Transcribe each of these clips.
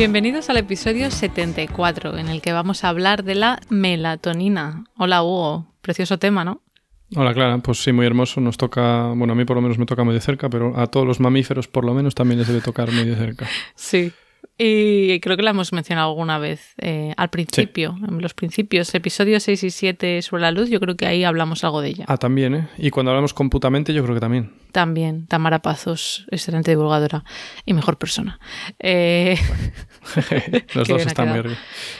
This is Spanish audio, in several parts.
Bienvenidos al episodio 74, en el que vamos a hablar de la melatonina. Hola Hugo, precioso tema, ¿no? Hola Clara, pues sí, muy hermoso. Nos toca, bueno, a mí por lo menos me toca muy de cerca, pero a todos los mamíferos por lo menos también les debe tocar muy de cerca. Sí. Y creo que la hemos mencionado alguna vez eh, al principio, en los principios, episodios 6 y 7 sobre la luz, yo creo que ahí hablamos algo de ella. Ah, también, ¿eh? Y cuando hablamos computamente, yo creo que también. También, Tamara Pazos, excelente divulgadora y mejor persona. Eh... los dos están muy arriba.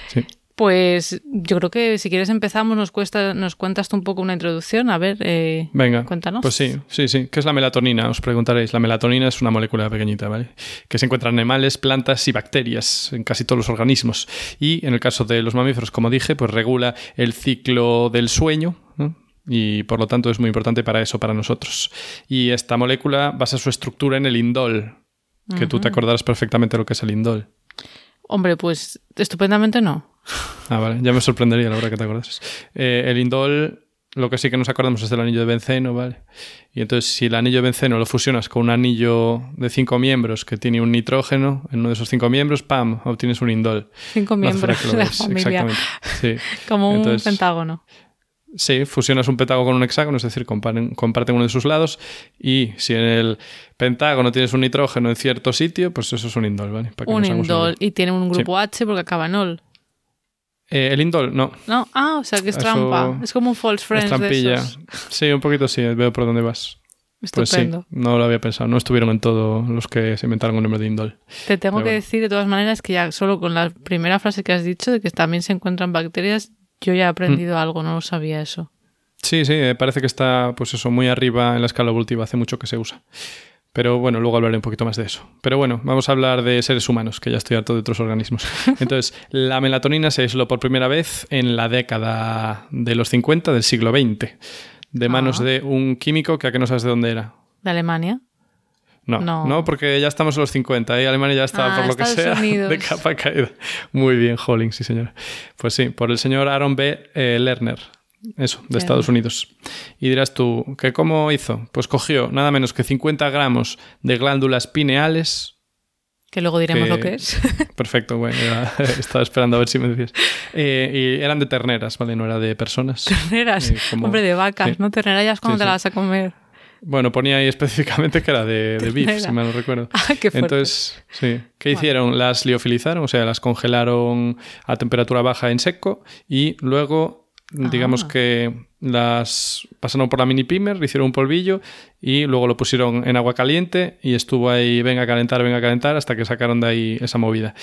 Sí. Pues yo creo que si quieres empezamos, nos, cuesta, nos cuentas tú un poco una introducción. A ver, eh, Venga, cuéntanos. Pues sí, sí, sí. ¿Qué es la melatonina? Os preguntaréis. La melatonina es una molécula pequeñita, ¿vale? Que se encuentra en animales, plantas y bacterias, en casi todos los organismos. Y en el caso de los mamíferos, como dije, pues regula el ciclo del sueño, ¿no? y por lo tanto es muy importante para eso, para nosotros. Y esta molécula basa su estructura en el indol, que tú te acordarás perfectamente de lo que es el indol. Hombre, pues estupendamente no. Ah, vale, ya me sorprendería la verdad que te acordases. Eh, el indol, lo que sí que nos acordamos es del anillo de benceno, ¿vale? Y entonces, si el anillo de benceno lo fusionas con un anillo de cinco miembros que tiene un nitrógeno en uno de esos cinco miembros, ¡pam! obtienes un indol. Cinco miembros de la familia. Exactamente. Sí. Como Entonces, un pentágono. Sí, fusionas un pentágono con un hexágono, es decir, comparen- comparten uno de sus lados. Y si en el pentágono tienes un nitrógeno en cierto sitio, pues eso es un indol, ¿vale? Para que Un indol. Y tiene un grupo H porque acaba en ol. Eh, el indol, no. No, ah, o sea que es Eso trampa. Es como un false Es friends de trampilla. esos. Sí, un poquito sí, veo por dónde vas. Pues sí, Estupendo. no lo había pensado. No estuvieron en todos los que se inventaron el nombre de indol. Te tengo Pero que bueno. decir de todas maneras que ya solo con la primera frase que has dicho de que también se encuentran bacterias, yo ya he aprendido Mm. algo, no lo sabía eso. Sí, sí, eh, parece que está, pues eso, muy arriba en la escala evolutiva. Hace mucho que se usa. Pero bueno, luego hablaré un poquito más de eso. Pero bueno, vamos a hablar de seres humanos, que ya estoy harto de otros organismos. Entonces, la melatonina se aisló por primera vez en la década de los 50 del siglo XX, de manos Ah. de un químico que a que no sabes de dónde era. ¿De Alemania? No, No. no, porque ya estamos en los 50 y Alemania ya está, Ah, por lo que sea, Unidos. de capa caída. Muy bien, Holling, sí, señor. Pues sí, por el señor Aaron B. eh, Lerner. Eso, de. Estados Unidos. Y dirás tú, ¿que cómo hizo? Pues cogió nada menos que 50 gramos de glándulas pineales. Que luego diremos Que- lo que es. Perfecto, bueno, estaba esperando a ver si me decías. Eh, y eran de terneras, ¿vale? No era de personas. Terneras. Eh, como- Hombre, de vacas, sí. ¿no? Ternera ya es cuando Sí, te la sí. vas a comer. Bueno, ponía ahí específicamente que era de, de beef, si mal no recuerdo. Ah, qué fuerte. Entonces, sí. ¿Qué hicieron? Las liofilizaron, o sea, las congelaron a temperatura baja en seco y luego, digamos Ah. que las pasaron por la mini pimer, hicieron un polvillo y luego lo pusieron en agua caliente y estuvo ahí, venga a calentar, venga a calentar, hasta que sacaron de ahí esa movida.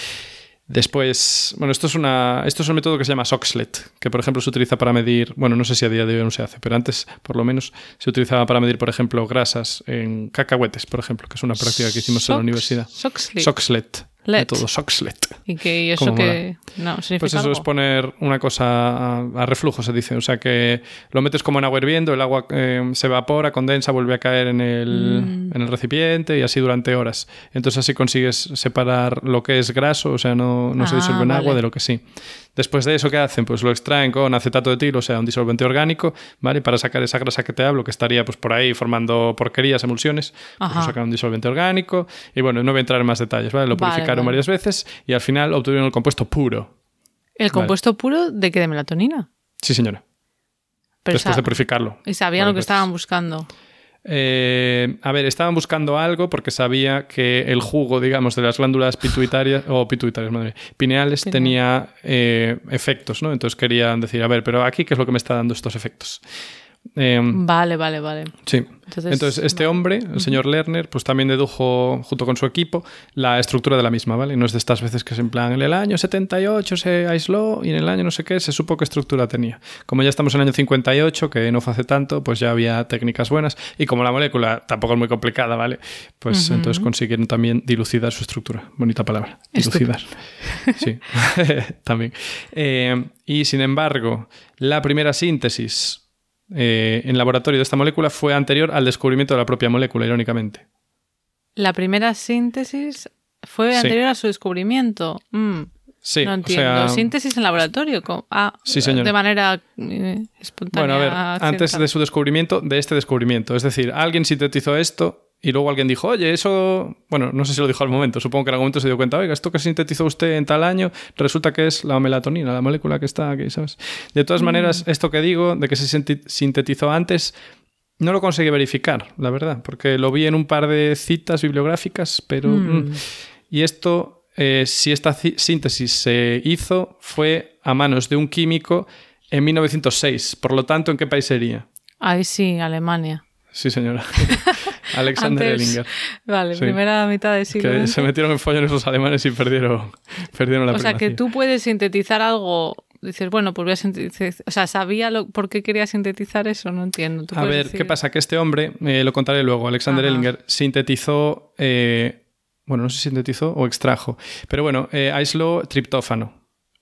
Después, bueno, esto es, una, esto es un método que se llama Soxlet, que por ejemplo se utiliza para medir, bueno, no sé si a día de hoy no se hace, pero antes por lo menos se utilizaba para medir, por ejemplo, grasas en cacahuetes, por ejemplo, que es una práctica que hicimos en la universidad. Soxlet. Soxlet. Método Soxlet. ¿Y que eso ¿Cómo que no significa Pues eso es poner una cosa a, a reflujo, se dice. O sea que lo metes como en agua hirviendo, el agua eh, se evapora, condensa, vuelve a caer en el, Mm. en el recipiente y así durante horas. Entonces así consigues separar lo que es graso, o sea, no, no se Ah, disuelve en agua de lo que sí. Después de eso, ¿qué hacen? Pues lo extraen con acetato de etilo, o sea, un disolvente orgánico, ¿vale? Para sacar esa grasa que te hablo, que estaría pues por ahí formando porquerías, emulsiones. Pues lo sacaron un disolvente orgánico. Y bueno, no voy a entrar en más detalles, ¿vale? Lo purificaron vale. varias veces y al final obtuvieron el compuesto puro. ¿El compuesto puro de qué? ¿De melatonina? Sí, señora. Pero después de purificarlo. Y sabían lo que varias estaban buscando. Eh, a ver, estaban buscando algo porque sabía que el jugo, digamos, de las glándulas pituitarias, o pituitarias, madre, pineales, Pineal. tenía eh, efectos, ¿no? Entonces querían decir, a ver, pero aquí, ¿qué es lo que me está dando estos efectos? Em, vale, vale, vale. Sí. Entonces, este hombre, el señor Lerner, pues también dedujo, junto con su equipo, la estructura de la misma, ¿vale? No es de estas veces que es en plan, en el año 78 se aisló y en el año no sé qué se supo qué estructura tenía. Como ya estamos en el año 58, que no fue hace tanto, pues ya había técnicas buenas y como la molécula tampoco es muy complicada, ¿vale? Pues entonces consiguieron también dilucidar su estructura. Bonita palabra. Dilucidar. sí, también. Eh, y sin embargo, la primera síntesis eh, en laboratorio de esta molécula fue anterior al descubrimiento de la propia molécula, irónicamente. La primera síntesis fue anterior a su descubrimiento. Mm, sí, no entiendo. ¿Síntesis en laboratorio? Ah, sí, señor. De manera eh, espontánea. Bueno, a ver, antes de su descubrimiento, de este descubrimiento. Es decir, alguien sintetizó esto y luego alguien dijo, oye, eso, bueno, no sé si lo dijo al momento, supongo que en algún momento se dio cuenta, oiga, esto que sintetizó usted en tal año, resulta que es la melatonina, la molécula que está aquí, ¿sabes? De todas mm. maneras, esto que digo, de que se sintetizó antes, no lo conseguí verificar, la verdad, porque lo vi en un par de citas bibliográficas, pero... Mm. Mm. Y esto, eh, si esta síntesis se hizo, fue a manos de un químico en 1906, por lo tanto, ¿en qué país sería? Ahí sí, Alemania. Sí, señora. Alexander Ellinger. Vale, primera mitad de siglo. Que se metieron en follones esos alemanes y perdieron, perdieron la O sea, que tú puedes sintetizar algo dices, bueno, pues voy a sintetizar. O sea, ¿sabía lo, por qué quería sintetizar eso? No entiendo. a ver, ¿qué pasa? Que este hombre, eh, lo contaré luego, Alexander Ellinger, sintetizó. Eh, bueno, no sé si sintetizó o extrajo. Pero bueno, eh, aisló triptófano.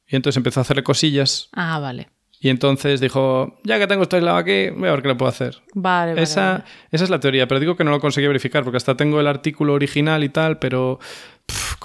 Y entonces empezó a hacerle cosillas. Ah, vale. Y entonces dijo, ya que tengo esto aislado aquí, voy a ver qué le puedo hacer. Vale, vale, esa, esa es la teoría, pero digo que no lo conseguí verificar porque hasta tengo el artículo original y tal, pero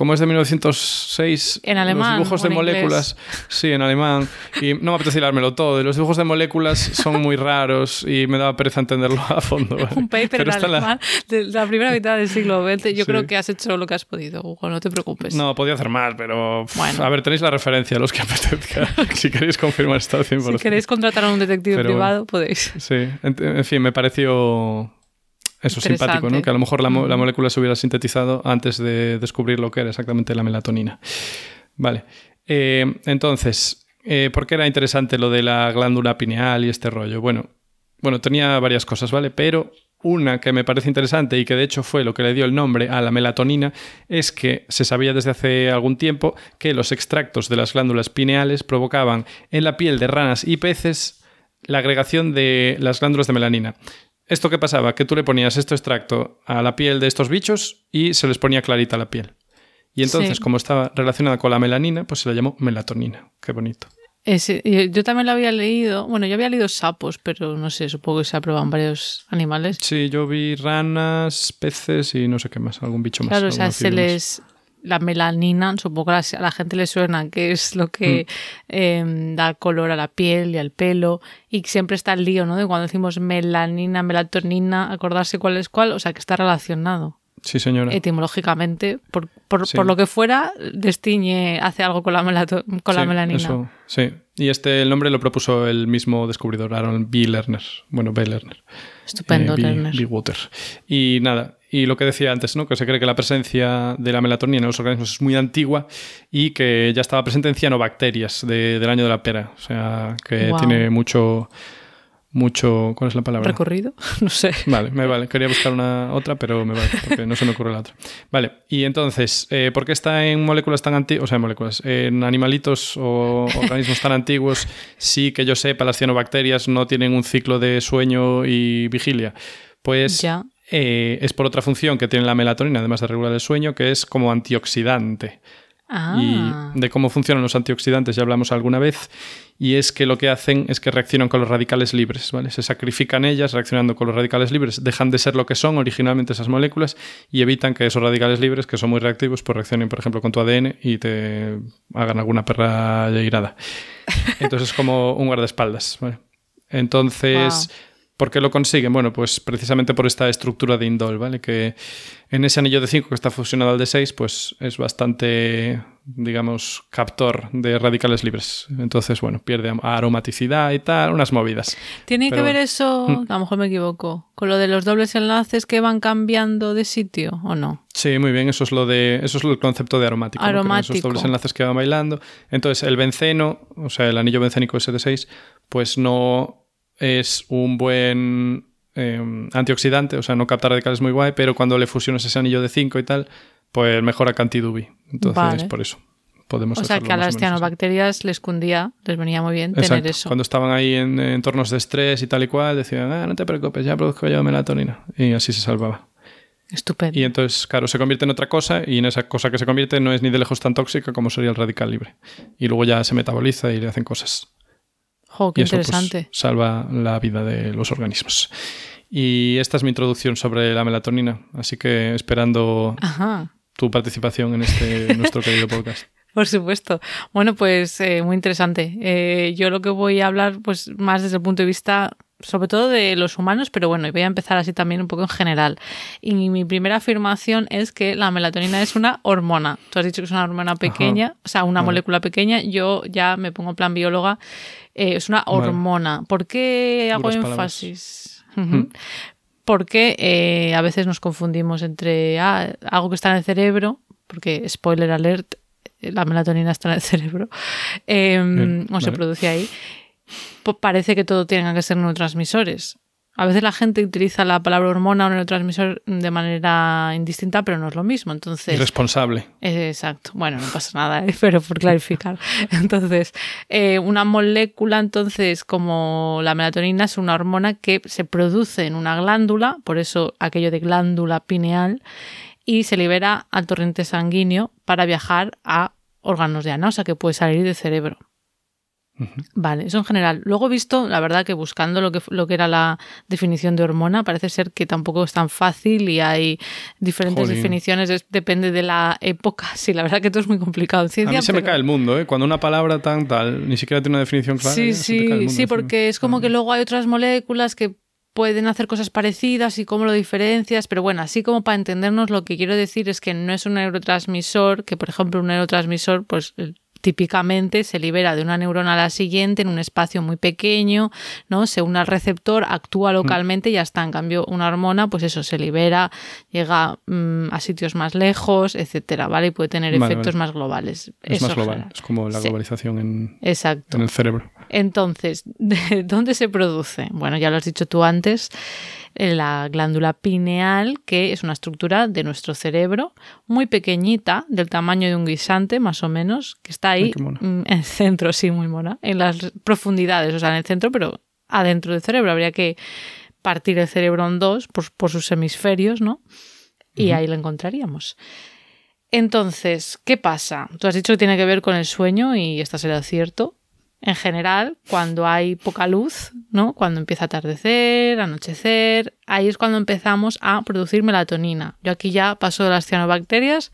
como es de 1906, en alemán, los dibujos de moléculas, sí, en alemán, y no me apetece hilármelo todo, y los dibujos de moléculas son muy raros y me da pereza entenderlo a fondo. Un paper en alemán la... de la primera mitad del siglo XX, yo creo que has hecho lo que has podido, Hugo, no te preocupes. No, podía hacer más, pero bueno. a ver, tenéis la referencia, los que apetezca, si queréis confirmar esto 100%. Si queréis contratar a un detective privado, podéis. Sí, en fin, me pareció eso es simpático, ¿no? Que a lo mejor la, molécula se hubiera sintetizado antes de descubrir lo que era exactamente la melatonina. Vale. Eh, entonces, eh, ¿por qué era interesante lo de la glándula pineal y este rollo? Bueno, bueno, tenía varias cosas, ¿vale? Pero una que me parece interesante y que de hecho fue lo que le dio el nombre a la melatonina es que se sabía desde hace algún tiempo que los extractos de las glándulas pineales provocaban en la piel de ranas y peces la agregación de las glándulas de melanina. ¿Esto qué pasaba? Que tú le ponías este extracto a la piel de estos bichos y se les ponía clarita la piel. Y entonces, como estaba relacionada con la melanina, pues se la llamó melatonina. Qué bonito. yo también lo había leído. Bueno, yo había leído sapos, pero no sé, supongo que se aprobaban varios animales. Sí, yo vi ranas, peces y no sé qué más, algún bicho más. Claro, o sea, se les, la melanina, supongo que a la gente le suena que es lo que mm. em, da color a la piel y al pelo. Y siempre está el lío, ¿no? De cuando decimos melanina, melatonina, acordarse cuál es cuál, o sea, que está relacionado. Sí, señora. Etimológicamente, por, por, lo que fuera, destiñe, hace algo con la, con la melanina. sí, y este el nombre lo propuso el mismo descubridor, Aaron B. Lerner. Bueno, B. Lerner. Estupendo, eh, Lerner. B. Water. Y nada, y lo que decía antes, ¿no? que se cree que la presencia de la melatonina en los organismos es muy antigua y que ya estaba presente en cianobacterias del año de la pera. O sea, que tiene mucho, mucho. ¿Cuál es la palabra? ¿Recorrido? No sé. Vale, me vale. Quería buscar una otra, pero me vale, porque no se me ocurre la otra. Vale, y entonces, eh, ¿por qué está en moléculas tan antiguas? O sea, en moléculas, en animalitos o organismos tan antiguos, sí que yo sepa, las cianobacterias no tienen un ciclo de sueño y vigilia. Pues ya. Eh, es por otra función que tiene la melatonina, además de regular el sueño, que es como antioxidante. Ah. Y de cómo funcionan los antioxidantes ya hablamos alguna vez, y es que lo que hacen es que reaccionan con los radicales libres, ¿vale? Se sacrifican ellas reaccionando con los radicales libres, dejan de ser lo que son originalmente esas moléculas y evitan que esos radicales libres, que son muy reactivos, pues reaccionen, por ejemplo, con tu ADN y te hagan alguna perra irada. Entonces es como un guardaespaldas, ¿vale? Entonces... ¿Por qué lo consiguen? Bueno, pues precisamente por esta estructura de indol, ¿vale? Que en ese anillo de 5 que está fusionado al de 6, pues es bastante, digamos, captor de radicales libres. Entonces, bueno, pierde aromaticidad y tal, unas movidas. ¿Tiene que ver eso, mm. a lo mejor me equivoco, con lo de los dobles enlaces que van cambiando de sitio o no? Sí, muy bien, eso es lo de eso es el concepto de aromático, aromático. esos dobles enlaces que van bailando. Entonces, el benceno, o sea, el anillo bencénico ese de 6, pues no es un buen eh, antioxidante, o sea, no capta radicales muy guay, pero cuando le fusionas ese anillo de 5 y tal, pues mejora cantidubi. Entonces, Vale. por eso podemos O sea que a las cianobacterias les cundía, les venía muy bien tener eso. Cuando estaban ahí en, en entornos de estrés y tal y cual, decían, ah, no te preocupes, ya produzco yo melatonina. Y así se salvaba. Estupendo. Y entonces, claro, se convierte en otra cosa y en esa cosa que se convierte no es ni de lejos tan tóxica como sería el radical libre. Y luego ya se metaboliza y le hacen cosas. Jo, qué y eso pues, interesante. salva la vida de los organismos. Y esta es mi introducción sobre la melatonina. Así que esperando Ajá. tu participación en este nuestro querido podcast. Por supuesto. Bueno, pues eh, muy interesante. Eh, yo lo que voy a hablar, pues más desde el punto de vista, sobre todo de los humanos, pero bueno, voy a empezar así también un poco en general. Y mi primera afirmación es que la melatonina es una hormona. Tú has dicho que es una hormona pequeña, o sea, una molécula pequeña. Yo ya me pongo en plan bióloga. Eh, es una Vale. hormona. ¿Por qué hago Duras énfasis? Ujú. Porque eh, a veces nos confundimos entre ah, algo que está en el cerebro, porque spoiler alert, la melatonina está en el cerebro, eh, Bien, o se produce ahí. Parece que todo tiene que ser neurotransmisores. A veces la gente utiliza la palabra hormona o neurotransmisor de manera indistinta, pero no es lo mismo. Entonces, Irresponsable. eh, Exacto. Bueno, no pasa nada, ¿eh? pero por clarificar. Entonces, eh, una molécula, entonces, como la melatonina, es una hormona que se produce en una glándula, por eso aquello de glándula pineal, y se libera al torrente sanguíneo para viajar a órganos de sea que puede salir del cerebro. Vale, eso en general. Luego he visto, la verdad, que buscando lo que, lo que era la definición de hormona, parece ser que tampoco es tan fácil y hay diferentes Jolín. definiciones, es- depende de la época. Sí, la verdad que todo es muy complicado en A ciencia. mí se me cae el mundo, ¿eh? Cuando una palabra tan tal ni siquiera tiene una definición clara. Sí, sí, mundo sí, porque es como que luego hay otras moléculas que pueden hacer cosas parecidas y cómo lo diferencias, pero bueno, así como para entendernos lo que quiero decir es que no es un neurotransmisor, que por ejemplo un neurotransmisor pues típicamente se libera de una neurona a la siguiente en un espacio muy pequeño, ¿no? Se une al receptor, Mm. actúa localmente y ya está. En cambio, una hormona, pues eso, se libera, llega mm, a sitios más lejos, etcétera, ¿vale? Y puede tener Vale, efectos vale. más globales. Es Eso más global. general. Es como la Sí. globalización en, Exacto. en el cerebro. Entonces, ¿de dónde se produce? Bueno, ya lo has dicho tú antes, la glándula pineal, que es una estructura de nuestro cerebro muy pequeñita, del tamaño de un guisante, más o menos, que está ahí Ay, mm, en el centro, sí, muy mona, en las profundidades, o sea, en el centro, pero adentro del cerebro. Habría que partir el cerebro en dos por, por sus hemisferios, ¿no? Y ahí lo encontraríamos. Entonces, ¿qué pasa? Tú has dicho que tiene que ver con el sueño y esto será cierto. En general, cuando hay poca luz, ¿no? Cuando empieza a atardecer, anochecer, ahí es cuando empezamos a producir melatonina. Yo aquí ya paso de las cianobacterias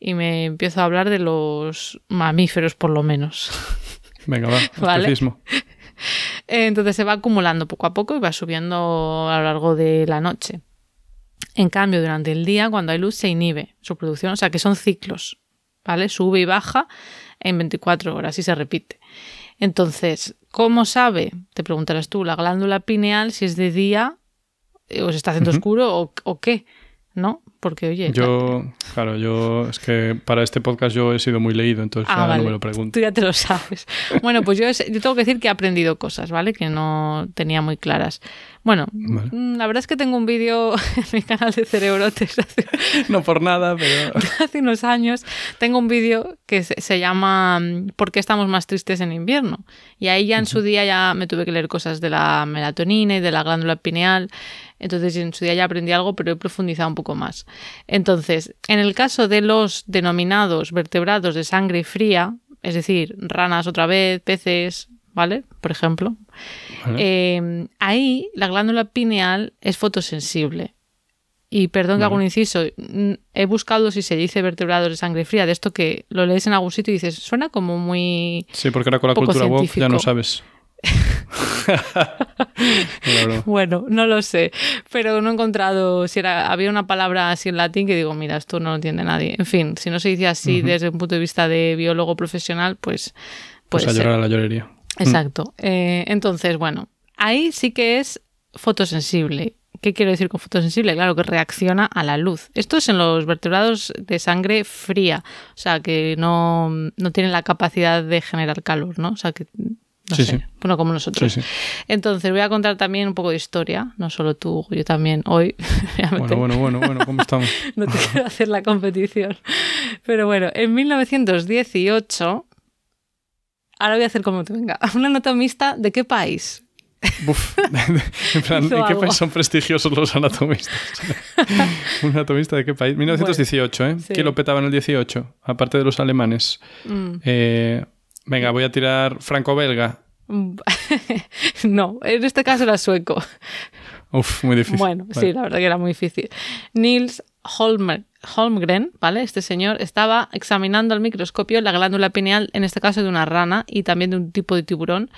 y me empiezo a hablar de los mamíferos, por lo menos. Venga, va. Vale. Entonces se va acumulando poco a poco y va subiendo a lo largo de la noche. En cambio, durante el día, cuando hay luz, se inhibe su producción, o sea que son ciclos, ¿vale? Sube y baja en 24 horas y se repite. Entonces, ¿cómo sabe? Te preguntarás tú, la glándula pineal, si es de día eh, o se está haciendo oscuro o, o qué, ¿no? Porque, oye, Yo, claro, yo es que para este podcast yo he sido muy leído, entonces Ah, ya vale. no me lo pregunto. Tú ya te lo sabes. Bueno, pues yo, es- yo tengo que decir que he aprendido cosas, ¿vale? Que no tenía muy claras. Bueno, Vale. mm, la verdad es que tengo un vídeo en mi canal de Cerebrotes hace, No por nada, pero hace unos años. Tengo un vídeo que se, se llama mm, ¿Por qué estamos más tristes en invierno? Y ahí ya en su día ya me tuve que leer cosas de la melatonina y de la glándula pineal. Entonces en su día ya aprendí algo, pero he profundizado un poco más. Entonces, en el caso de los denominados vertebrados de sangre fría, es decir, ranas otra vez, peces, ¿vale? Por ejemplo, Vale. eh, ahí la glándula pineal es fotosensible. Y perdón que hago un inciso, he buscado si se dice vertebrados de sangre fría, de esto que lo lees en algún sitio y dices, suena como muy... sí, porque ahora con la cultura woke ya no sabes. Bueno, no lo sé, pero no he encontrado si era, había una palabra así en latín que digo, mira, esto no lo entiende nadie. En fin, si no se dice así desde un punto de vista de biólogo profesional, pues... Pues puede a ser. llorar a la llorería. Exacto. Eh, entonces, bueno, ahí sí que es fotosensible. ¿Qué quiero decir con fotosensible? Claro, que reacciona a la luz. Esto es en los vertebrados de sangre fría, o sea, que no, no tienen la capacidad de generar calor, ¿no? O sea, que No Sí, sé. sí. Bueno, como nosotros. Sí. Entonces, voy a contar también un poco de historia. No solo tú, yo también hoy. Bueno, bueno, bueno, bueno, ¿cómo estamos? No te quiero hacer la competición. Pero bueno, en 1918. Ahora voy a hacer como te venga. Un anatomista de qué país? Buf. en plan, ¿en qué país son prestigiosos los anatomistas? ¿Un anatomista de qué país? 1918, ¿eh? sí. ¿Quién lo petaba en el 18? Aparte de los alemanes. Mm. Eh, venga, voy a tirar franco-belga. no, en este caso era sueco. Uf, muy difícil. Bueno, Vale. sí, la verdad que era muy difícil. Nils Holmer- Holmgren, ¿vale? Este señor estaba examinando al microscopio la glándula pineal, en este caso de una rana y también de un tipo de tiburón,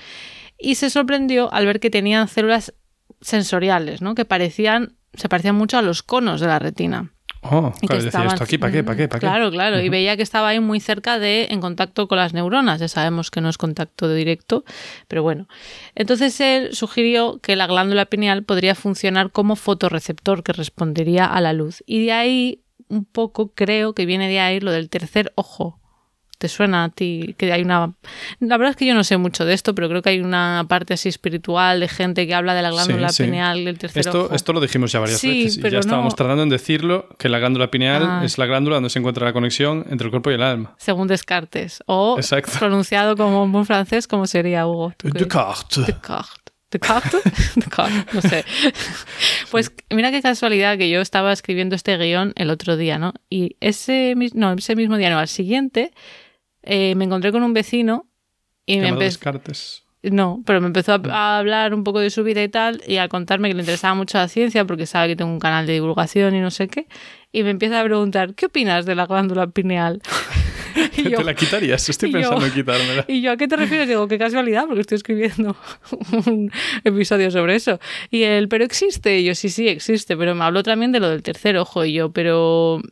y se sorprendió al ver que tenían células sensoriales, ¿no? Que parecían, se parecían mucho a los conos de la retina. Oh, Y claro, que decía estaban- esto aquí, ¿para qué? ¿Para qué? ¿Para qué? Claro, claro. Y veía que estaba ahí muy cerca de, en contacto con las neuronas. Ya sabemos que no es contacto directo, pero bueno. Entonces él sugirió que la glándula pineal podría funcionar como fotorreceptor que respondería a la luz. Y de ahí, un poco, creo que viene de ahí lo del tercer ojo. ¿Te suena a ti que hay una... La verdad es que yo no sé mucho de esto, pero creo que hay una parte así espiritual de gente que habla de la glándula Sí, sí. pineal del tercer Esto, ojo. esto lo dijimos ya varias Sí, veces y pero ya estábamos no- tardando en decirlo que la glándula pineal Ah. es la glándula donde se encuentra la conexión entre el cuerpo y el alma. según Descartes. O Exacto. pronunciado como un buen francés, como sería Hugo? ¿Tú qué- Descartes. Descartes. Descartes. Descartes, no sé. Pues mira qué casualidad que yo estaba escribiendo este guion el otro día, ¿no? Y ese, no, ese mismo día, no, al siguiente, eh, me encontré con un vecino y me empezó... Descartes. No, pero me empezó a, a hablar un poco de su vida y tal, y a contarme que le interesaba mucho la ciencia, porque sabe que tengo un canal de divulgación y no sé qué, y me empieza a preguntar, ¿qué opinas de la glándula pineal? y, yo, ¿Te la quitarías? Estoy yo- pensando en quitármela. y yo, ¿a qué te refieres? Digo, qué casualidad, porque estoy escribiendo un episodio sobre eso. Y él, ¿pero existe? Y yo, sí, sí, existe, pero me habló también de lo del tercer ojo, y yo, pero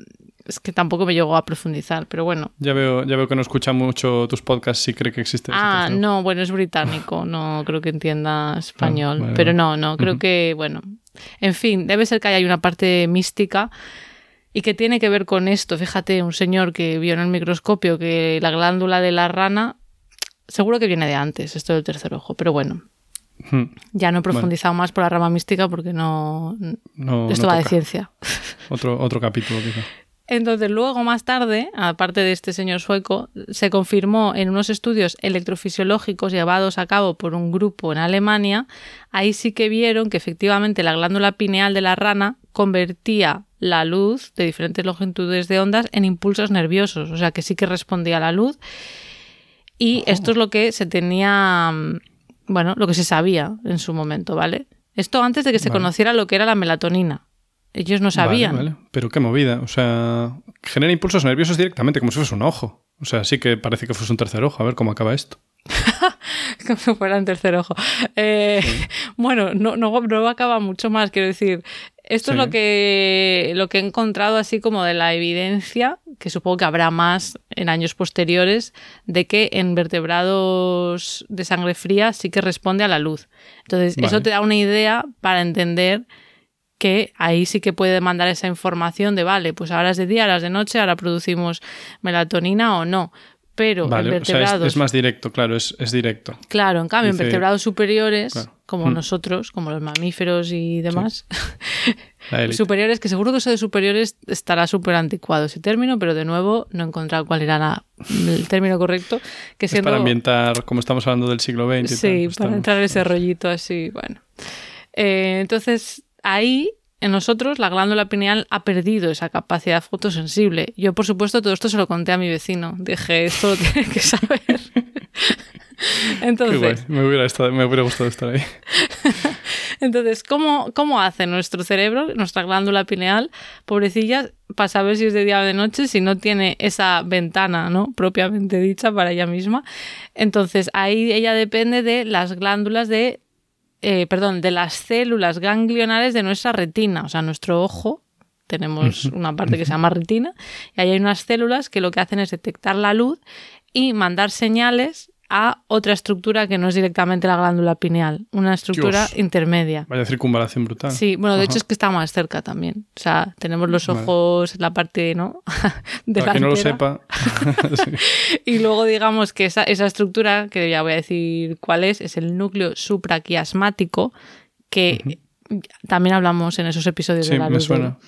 es que tampoco me llegó a profundizar, pero bueno. Ya veo, ya veo que no escucha mucho tus podcasts si cree que existe. Ah, no, bueno, es británico, no creo que entienda español, Ah, vale, pero no, no, creo Ujú. que, bueno, en fin, debe ser que hay una parte mística y que tiene que ver con esto. Fíjate, un señor que vio en el microscopio que la glándula de la rana, seguro que viene de antes, esto del tercer ojo, pero bueno, Hmm. ya no he profundizado más por la rama mística porque no, No, esto no va de ciencia. Otro, otro capítulo, quizá. Entonces, luego, más tarde, aparte de este señor sueco, se confirmó en unos estudios electrofisiológicos llevados a cabo por un grupo en Alemania, ahí sí que vieron que efectivamente la glándula pineal de la rana convertía la luz de diferentes longitudes de ondas en impulsos nerviosos, o sea que sí que respondía a la luz. Y esto es lo que se tenía, mm, bueno, lo que se sabía en su momento, ¿vale? Esto antes de que se Vale. conociera lo que era la melatonina. Ellos no sabían. Vale, vale. Pero qué movida. O sea, genera impulsos nerviosos directamente, como si fuese un ojo. O sea, sí que parece que fuese un tercer ojo. A ver cómo acaba esto. como si fuera un tercer ojo. Eh, Bueno, no, no, no acaba mucho más, quiero decir. Esto es lo que, lo que he encontrado así como de la evidencia, que supongo que habrá más en años posteriores, de que en vertebrados de sangre fría sí que responde a la luz. Entonces, eso te da una idea para entender que ahí sí que puede mandar esa información de, vale, pues ahora es de día, ahora es de noche, ahora producimos melatonina o no. Pero en Vale, o sea, es, vertebrados... es más directo, claro, es, es directo. Claro, en cambio, Dice- en vertebrados superiores, Claro. como Mm. nosotros, como los mamíferos y demás, superiores, que seguro que eso de superiores estará súper anticuado ese término, pero de nuevo no he encontrado cuál era la- el término correcto. Que Es siendo, para ambientar, como estamos hablando del siglo XX. y tal, Sí, para estamos- entrar en ese rollito así, bueno. Eh, entonces, ahí, en nosotros, la glándula pineal ha perdido esa capacidad fotosensible. Yo, por supuesto, todo esto se lo conté a mi vecino. Dije, esto lo tiene que saber. Entonces. Me hubiera, estado- me hubiera gustado estar ahí. Entonces, ¿cómo, ¿cómo hace nuestro cerebro, nuestra glándula pineal, pobrecilla, para saber si es de día o de noche, si no tiene esa ventana, ¿no? Propiamente dicha para ella misma. Entonces, ahí ella depende de las glándulas de, eh, perdón, de las células ganglionales de nuestra retina, o sea, nuestro ojo. Tenemos una parte que se llama retina y ahí hay unas células que lo que hacen es detectar la luz y mandar señales a otra estructura que no es directamente la glándula pineal, una estructura Dios. intermedia. Vaya circunvalación brutal. Sí, bueno, de Ajá. hecho es que está más cerca también. O sea, tenemos los Vale. ojos, la parte, ¿no? Para que no lo sepa. Sí. Y luego digamos que esa, esa estructura, que ya voy a decir cuál es, es el núcleo supraquiasmático, que también hablamos en esos episodios Sí, de la me luz de- suena.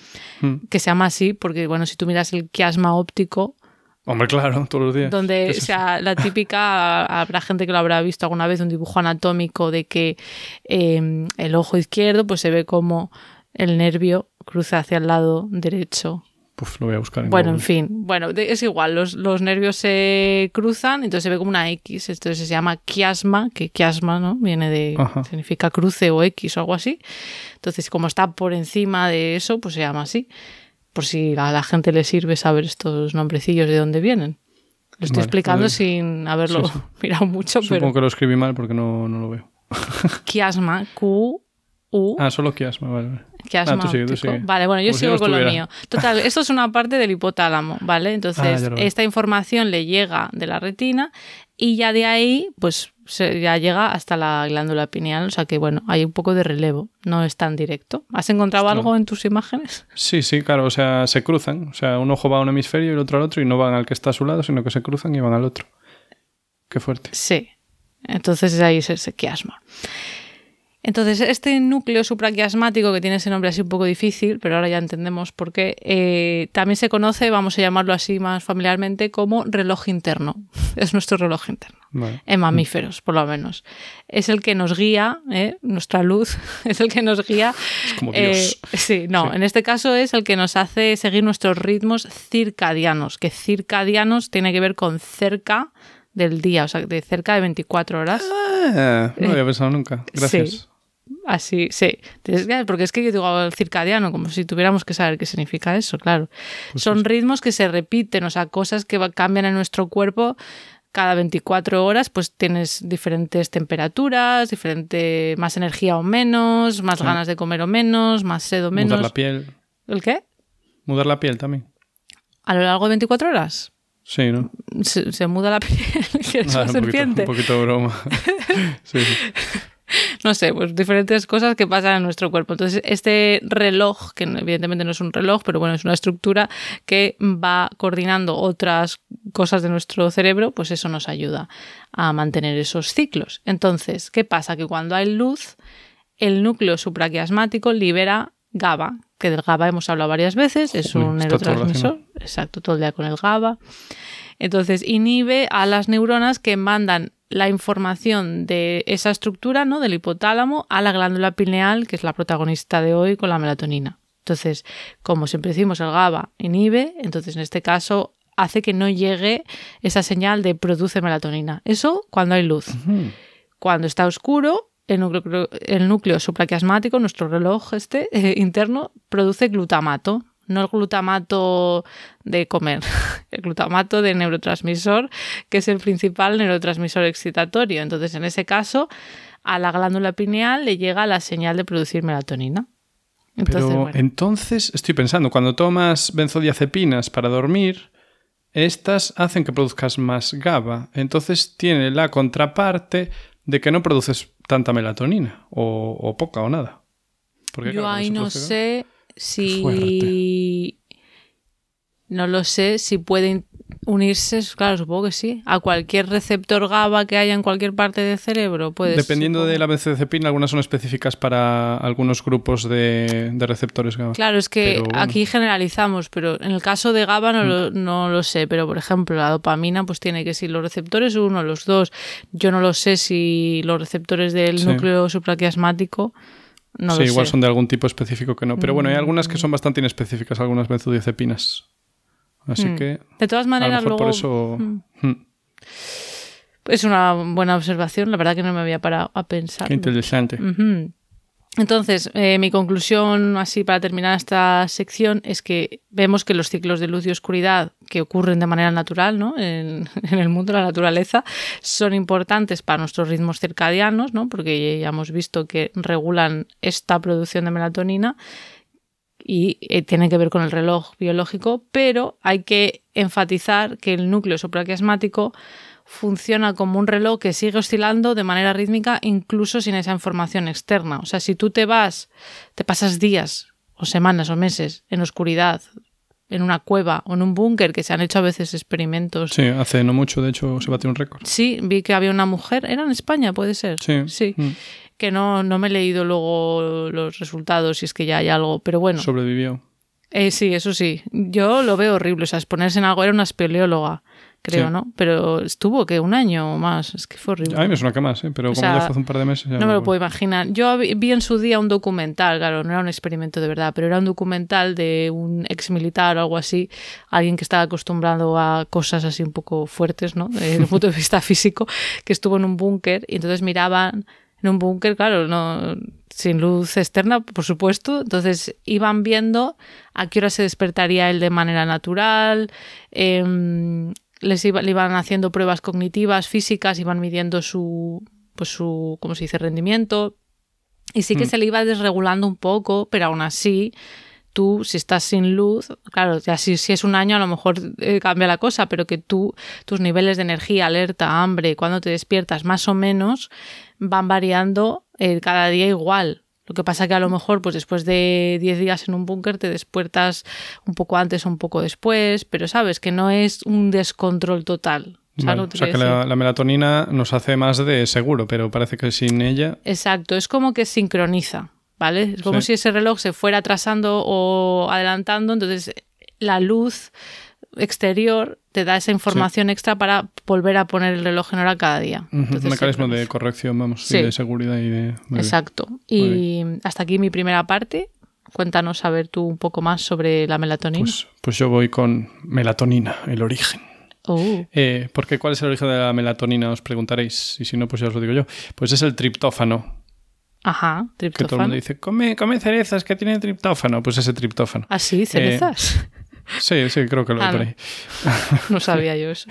Mm. que se llama así, porque bueno, si tú miras el quiasma óptico, Hombre, claro, todos los días. donde, ¿Qué o sea, la típica, habrá gente que lo habrá visto alguna vez, un dibujo anatómico de que eh, el ojo izquierdo pues se ve como el nervio cruza hacia el lado derecho. Puf, lo voy a buscar en Bueno, en Google. fin, bueno, es igual, los, los nervios se cruzan, entonces se ve como una X, entonces se llama quiasma, que quiasma, ¿no? Viene de, Ajá. significa cruce o X o algo así. Entonces, como está por encima de eso, pues se llama así. Por si a la gente le sirve saber estos nombrecillos de dónde vienen. Lo estoy Vale, explicando pues, sin haberlo sí, sí. mirado mucho, Supongo pero que lo escribí mal porque no, no lo veo. quiasma, Q, U, Ah, solo quiasma, vale. vale. ah, tú sigue, tú sigue. Vale, bueno, yo Como si sigo no con lo mío. Total, esto es una parte del hipotálamo, ¿vale? Entonces, Ah, veo. esta información le llega de la retina y ya de ahí, pues se- ya llega hasta la glándula pineal, o sea que bueno, hay un poco de relevo, no es tan directo. ¿Has encontrado algo en tus imágenes? Sí, sí, claro, o sea, se cruzan. O sea, un ojo va a un hemisferio y el otro al otro y no van al que está a su lado, sino que se cruzan y van al otro. Qué fuerte. Sí. Entonces ahí es ese quiasma. Entonces, este núcleo supraquiasmático, que tiene ese nombre así un poco difícil, pero ahora ya entendemos por qué, eh, también se conoce, vamos a llamarlo así más familiarmente, como reloj interno. Es nuestro reloj interno. En mamíferos, por lo menos. Es el que nos guía, ¿eh? nuestra luz, es el que nos guía. Es como eh, Dios. sí, no, Sí. en este caso es el que nos hace seguir nuestros ritmos circadianos, que circadianos tiene que ver con cerca del día, o sea, de cerca de 24 horas. Ah, no lo había pensado nunca. Gracias. Sí. Así, sí. Porque es que yo digo el circadiano, como si tuviéramos que saber qué significa eso, claro. Pues Son sí. ritmos que se repiten, o sea, cosas que cambian en nuestro cuerpo cada 24 horas, pues tienes diferentes temperaturas, diferente, más energía o menos, más Sí. ganas de comer o menos, más sed o menos. Mudar la piel. ¿El qué? Mudar la piel también. A lo largo de 24 horas Sí, ¿no? se, se muda la piel, que es Ah, una un, poquito, serpiente. un poquito broma. sí, sí. no sé, pues diferentes cosas que pasan en nuestro cuerpo. Entonces, este reloj, que evidentemente no es un reloj, pero bueno, es una estructura que va coordinando otras cosas de nuestro cerebro, pues eso nos ayuda a mantener esos ciclos. Entonces, ¿qué pasa? Que cuando hay luz, el núcleo supraquiasmático libera GABA, que del GABA hemos hablado varias veces, es un neurotransmisor, exacto, todo el día con el GABA. Entonces, inhibe a las neuronas que mandan la información de esa estructura, ¿no? Del hipotálamo a la glándula pineal, que es la protagonista de hoy con la melatonina. Entonces, como siempre decimos, el GABA inhibe, entonces en este caso hace que no llegue esa señal de produce melatonina. Eso cuando hay luz. Cuando está oscuro, el núcleo, el núcleo supraquiasmático, nuestro reloj este eh, interno, produce glutamato. No el glutamato de comer, el glutamato de neurotransmisor, que es el principal neurotransmisor excitatorio. Entonces, en ese caso, a la glándula pineal le llega la señal de producir melatonina. Entonces, Pero bueno. entonces, estoy pensando, cuando tomas benzodiazepinas para dormir, estas hacen que produzcas más GABA. Entonces tiene la contraparte de que no produces tanta melatonina, o, o poca o nada. Porque, Yo claro, ahí no sé si... No lo sé si pueden unirse, claro, supongo que sí, a cualquier receptor GABA que haya en cualquier parte del cerebro. Pues, Dependiendo de la benzodiazepina, algunas son específicas para algunos grupos de, de receptores GABA. Claro, es que bueno. Mm. aquí generalizamos, pero en el caso de GABA no, lo, no lo sé, pero por ejemplo la dopamina pues tiene que si los receptores uno, los dos, yo no lo sé si los receptores del Sí. núcleo supraquiasmático no sí, lo igual sé. son de algún tipo específico que no. Pero bueno, hay algunas que son bastante inespecíficas, algunas benzodiazepinas. Así Mm. que De todas a lo maneras, mejor luego por eso... Mm. Mm, es una buena observación, la verdad que no me había parado a pensar. Qué interesante. Entonces, eh, mi conclusión, así para terminar esta sección, es que vemos que los ciclos de luz y oscuridad que ocurren de manera natural ¿no? en, el mundo de la naturaleza son importantes para nuestros ritmos circadianos, ¿no? porque ya hemos visto que regulan esta producción de melatonina y eh, tienen que ver con el reloj biológico, pero hay que enfatizar que el núcleo supraquiasmático funciona como un reloj que sigue oscilando de manera rítmica incluso sin esa información externa. O sea, si tú te vas, te pasas días o semanas o meses en oscuridad, en una cueva o en un búnker, que se han hecho a veces experimentos. Sí, hace no mucho, de hecho, se batió un récord. Sí, vi que había una mujer, era en España, puede ser. Sí. Sí. Mm. Que no, no me he leído luego los resultados, si es que ya hay algo, pero bueno. Sobrevivió. Eh, sí, eso sí. Yo lo veo horrible. O sea, exponerse en algo era una espeleóloga, creo, Sí. ¿no? Pero estuvo que un año o más. Es que fue horrible. A mí me suena que más, ¿eh? pero O como sea, ya fue hace un par de meses. ya No me lo puedo imaginar. Yo vi en su día un documental, claro, no era un experimento de verdad, pero era un documental de un ex militar o algo así, alguien que estaba acostumbrado a cosas así un poco fuertes, ¿no? Desde el punto de vista físico, que estuvo en un búnker y entonces miraban en un búnker, claro, no sin luz externa, por supuesto, entonces iban viendo a qué hora se despertaría él de manera natural, em, les iba- le iban haciendo pruebas cognitivas, físicas, iban midiendo su, pues su, ¿cómo se dice?, rendimiento. Y sí que Mm. se le iba desregulando un poco, pero aún así, tú, si estás sin luz, claro, ya si, si es un año a lo mejor eh, cambia la cosa, pero que tú, tus niveles de energía, alerta, hambre, cuando te despiertas, más o menos, van variando eh, cada día igual. Lo que pasa que a lo mejor, pues después de 10 días en un búnker, te despiertas un poco antes o un poco después, pero sabes que no es un descontrol total. ¿Sabes Vale, o sea que la, melatonina nos hace más de seguro, pero parece que sin ella. Exacto, es como que sincroniza, ¿vale? Es como Sí. si ese reloj se fuera atrasando o adelantando, entonces la luz exterior te da esa información extra para volver a poner el reloj en hora cada día. Entonces, un mecanismo de corrección, vamos, Sí. y de seguridad y de. muy bien. Exacto. Y hasta aquí mi primera parte. Cuéntanos a ver tú un poco más sobre la melatonina. Pues, pues yo voy con melatonina, el origen. Oh, Eh, porque ¿cuál es el origen de la melatonina? Os preguntaréis. Y si no, pues ya os lo digo yo. Pues es el triptófano. ajá, Que todo el triptófano. mundo dice, come, come cerezas que tienen triptófano. Pues ese triptófano. Ah, sí, cerezas. Sí, sí, creo que lo Ah, hay por no. ahí. no sabía yo eso.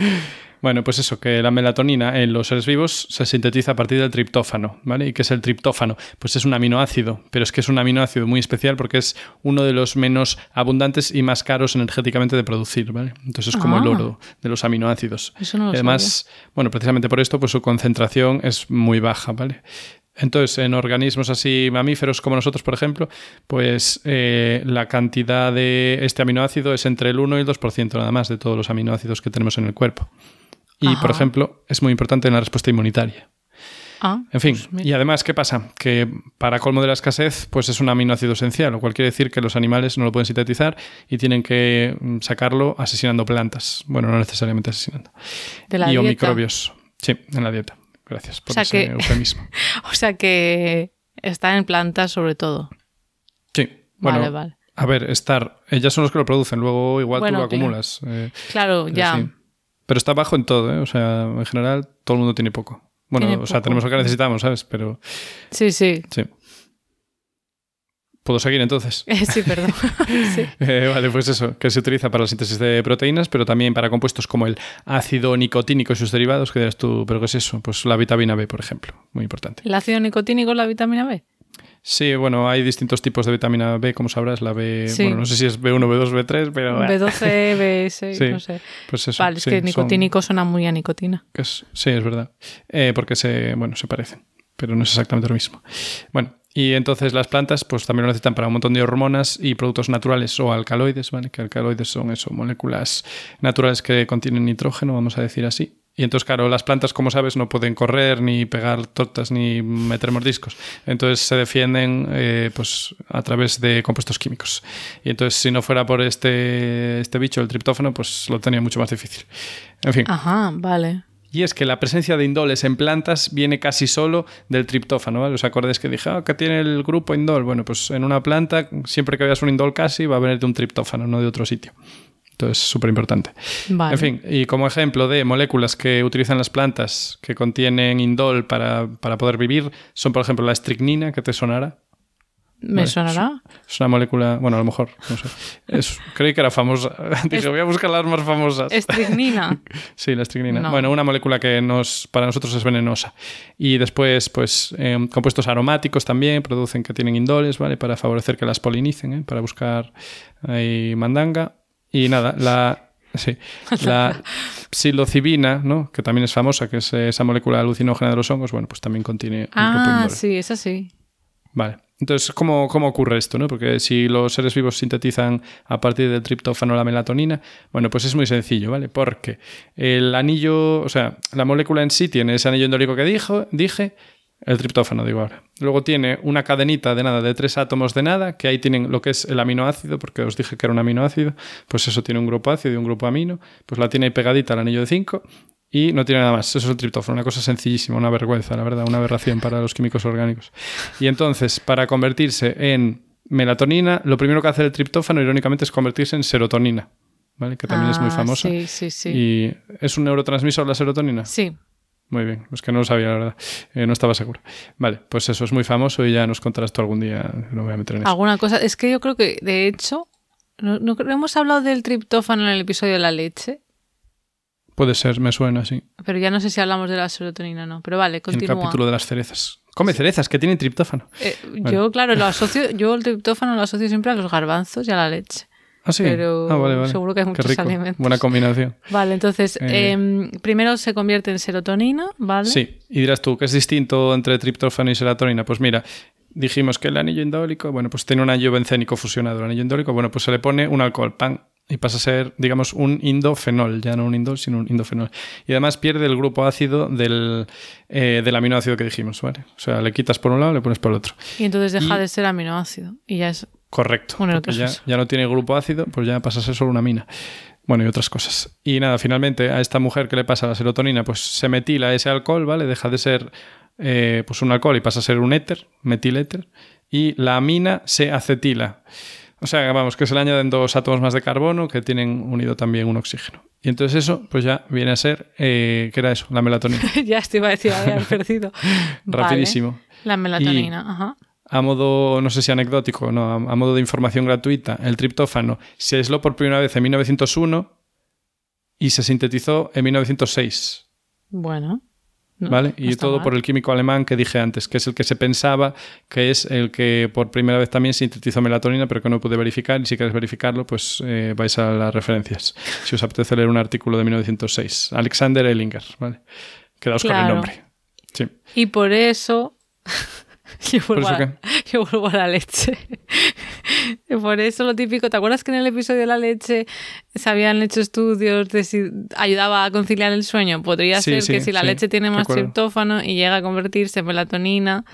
Bueno, pues eso, que la melatonina en los seres vivos se sintetiza a partir del triptófano, ¿vale? ¿Y qué es el triptófano? Pues es un aminoácido, pero es que es un aminoácido muy especial porque es uno de los menos abundantes y más caros energéticamente de producir, ¿vale? Entonces es como el Ah. oro de los aminoácidos. Eso no lo Además, bueno, precisamente por esto, pues su concentración es muy baja, ¿vale? Entonces, en organismos así mamíferos como nosotros, por ejemplo, pues eh, la cantidad de este aminoácido es entre el 1 y el 2% nada más de todos los aminoácidos que tenemos en el cuerpo. Y, Ajá. por ejemplo, es muy importante en la respuesta inmunitaria. Ah, En fin, pues y además, ¿qué pasa? Que para colmo de la escasez, pues es un aminoácido esencial, lo cual quiere decir que los animales no lo pueden sintetizar y tienen que mm, sacarlo asesinando plantas. Bueno, no necesariamente asesinando. de la y o microbios. Sí, en la dieta. Gracias por O sea ese que- eufemismo. O sea que está en plantas sobre todo. Sí, bueno, vale, vale. a ver, estar. Ellas son los que lo producen, luego igual Bueno, tú lo acumulas. eh, Claro, ya. sí. Pero está bajo en todo, ¿eh? O sea, en general, todo el mundo tiene poco. Bueno, Tiene o sea, poco. tenemos lo que necesitamos, ¿sabes? Pero Sí, sí. sí. ¿Puedo seguir entonces? Sí, perdón. Sí. Eh, vale, pues eso, que se utiliza para la síntesis de proteínas, pero también para compuestos como el ácido nicotínico y sus derivados, que dirás tú, ¿pero qué es eso? Pues la vitamina B, por ejemplo, muy importante. ¿El ácido nicotínico es la vitamina B? Sí, bueno, hay distintos tipos de vitamina B, como sabrás, la B, Sí. bueno, no sé si es B1, B2, B3, pero... B12, B6, Sí. no sé. Pues eso. Vale, es que son- nicotínico suena muy a nicotina. es- sí, es verdad. Eh, porque se, bueno, se parecen, pero no es exactamente lo mismo. Bueno, y entonces las plantas pues también lo necesitan para un montón de hormonas y productos naturales o alcaloides, ¿vale? Que alcaloides son eso, moléculas naturales que contienen nitrógeno, vamos a decir así. Y entonces, claro, las plantas, como sabes, no pueden correr, ni pegar tortas, ni meter mordiscos. Entonces se defienden eh, pues, a través de compuestos químicos. Y entonces, si no fuera por este, este bicho, el triptófano, pues lo tenía mucho más difícil. En fin. Ajá, vale. Y es que la presencia de indoles en plantas viene casi solo del triptófano, ¿vale? ¿Os acordáis que dije, ah, que tiene el grupo indol? Bueno, pues en una planta, siempre que veas un indol casi, va a venir de un triptófano, no de otro sitio. Entonces, súper importante. Vale. En fin, y como ejemplo de moléculas que utilizan las plantas que contienen indol para, para poder vivir, son, por ejemplo, la estricnina, que te sonará. ¿Me vale, sonará? Es una molécula, bueno, a lo mejor, no sé. Es- creí que era famosa. Dije, voy a buscar las más famosas. Estricnina. Sí, la estricnina. No. Bueno, una molécula que nos, para nosotros es venenosa. Y después, pues, eh, compuestos aromáticos también producen que tienen indoles, ¿vale? Para favorecer que las polinicen, ¿eh? Para buscar ahí mandanga. Y nada, la, Sí. La psilocibina, ¿no? que también es famosa, que es esa molécula alucinógena de los hongos, bueno, pues también contiene un Ah, sí, es así. Vale. Entonces, ¿cómo, ¿cómo ocurre esto? ¿no? Porque si los seres vivos sintetizan a partir del triptófano la melatonina, bueno, pues es muy sencillo, ¿vale? Porque el anillo, o sea, la molécula en sí tiene ese anillo endólico que dijo, dije, el triptófano, digo ahora. Luego tiene una cadenita de nada, de tres átomos de nada, que ahí tienen lo que es el aminoácido, porque os dije que era un aminoácido, pues eso tiene un grupo ácido y un grupo amino, pues la tiene ahí pegadita al anillo de 5 y no tiene nada más. Eso es el triptófano, una cosa sencillísima, una vergüenza, la verdad, una aberración para los químicos orgánicos. Y entonces, para convertirse en melatonina, lo primero que hace el triptófano, irónicamente, es convertirse en serotonina, ¿vale? Que también es muy Ah, famosa. Sí, sí, sí. Y es un neurotransmisor la serotonina. Sí, Muy bien, es que no lo sabía, la verdad. Eh, no estaba seguro. Vale, pues eso es muy famoso y ya nos contarás tú algún día. No voy a meter en eso. alguna cosa. Es que yo creo que, de hecho, no, no- no hemos hablado del triptófano en el episodio de la leche, Puede ser, me suena así. pero ya no sé si hablamos de la serotonina o no. Pero vale, En el continúa. capítulo de las cerezas. Come cerezas, que tienen triptófano. Eh, Yo, claro, lo asocio, yo el triptófano lo asocio siempre a los garbanzos y a la leche. Ah, sí. Pero ah, vale, vale. seguro que hay Qué muchos rico. alimentos. Buena combinación. Vale, entonces, Eh. em, primero se convierte en serotonina, ¿vale? Sí, y dirás tú, ¿qué es distinto entre triptófano y serotonina? Pues mira, dijimos que el anillo indólico, bueno, pues tiene un anillo bencénico fusionado. El anillo indólico, bueno, pues se le pone un alcohol, pan, y pasa a ser, digamos, un indofenol, ya no un indol, sino un indofenol. Y además pierde el grupo ácido del, eh, del aminoácido que dijimos, ¿vale? O sea, le quitas por un lado, le pones por el otro. Y entonces deja Y- de ser aminoácido. Y ya es. Correcto. Bueno, ya, ya no tiene grupo ácido, pues ya pasa a ser solo una mina. Bueno, y otras cosas. Y nada, finalmente a esta mujer que le pasa la serotonina, pues se metila ese alcohol, ¿vale? Deja de ser eh, pues un alcohol y pasa a ser un éter, metiléter. Y la amina se acetila. O sea, vamos, que se le añaden dos átomos más de carbono que tienen unido también un oxígeno. Y entonces eso, pues ya viene a ser, eh, ¿qué era eso? La melatonina. ya te iba a decir, había perdido. Vale. Rapidísimo. La melatonina, ajá. A modo, no sé si anecdótico, no, a, a modo de información gratuita, el triptófano se aisló por primera vez en 1901 y se sintetizó en 1906, Bueno. No, ¿vale? no y todo mal. por el químico alemán que dije antes, que es el que se pensaba que es el que por primera vez también sintetizó melatonina, pero que no pude verificar. Y si queréis verificarlo, pues eh, vais a las referencias. Si os apetece leer un artículo de 1906. Alexander Ellinger, ¿vale? Quedaos con el nombre. Sí. Y por eso. Yo vuelvo, a, la- yo vuelvo a la leche. Por eso lo típico, ¿te acuerdas que en el episodio de la leche se habían hecho estudios de si ayudaba a conciliar el sueño? Podría Sí, ser sí, que si la sí, leche tiene más triptófano y llega a convertirse en melatonina,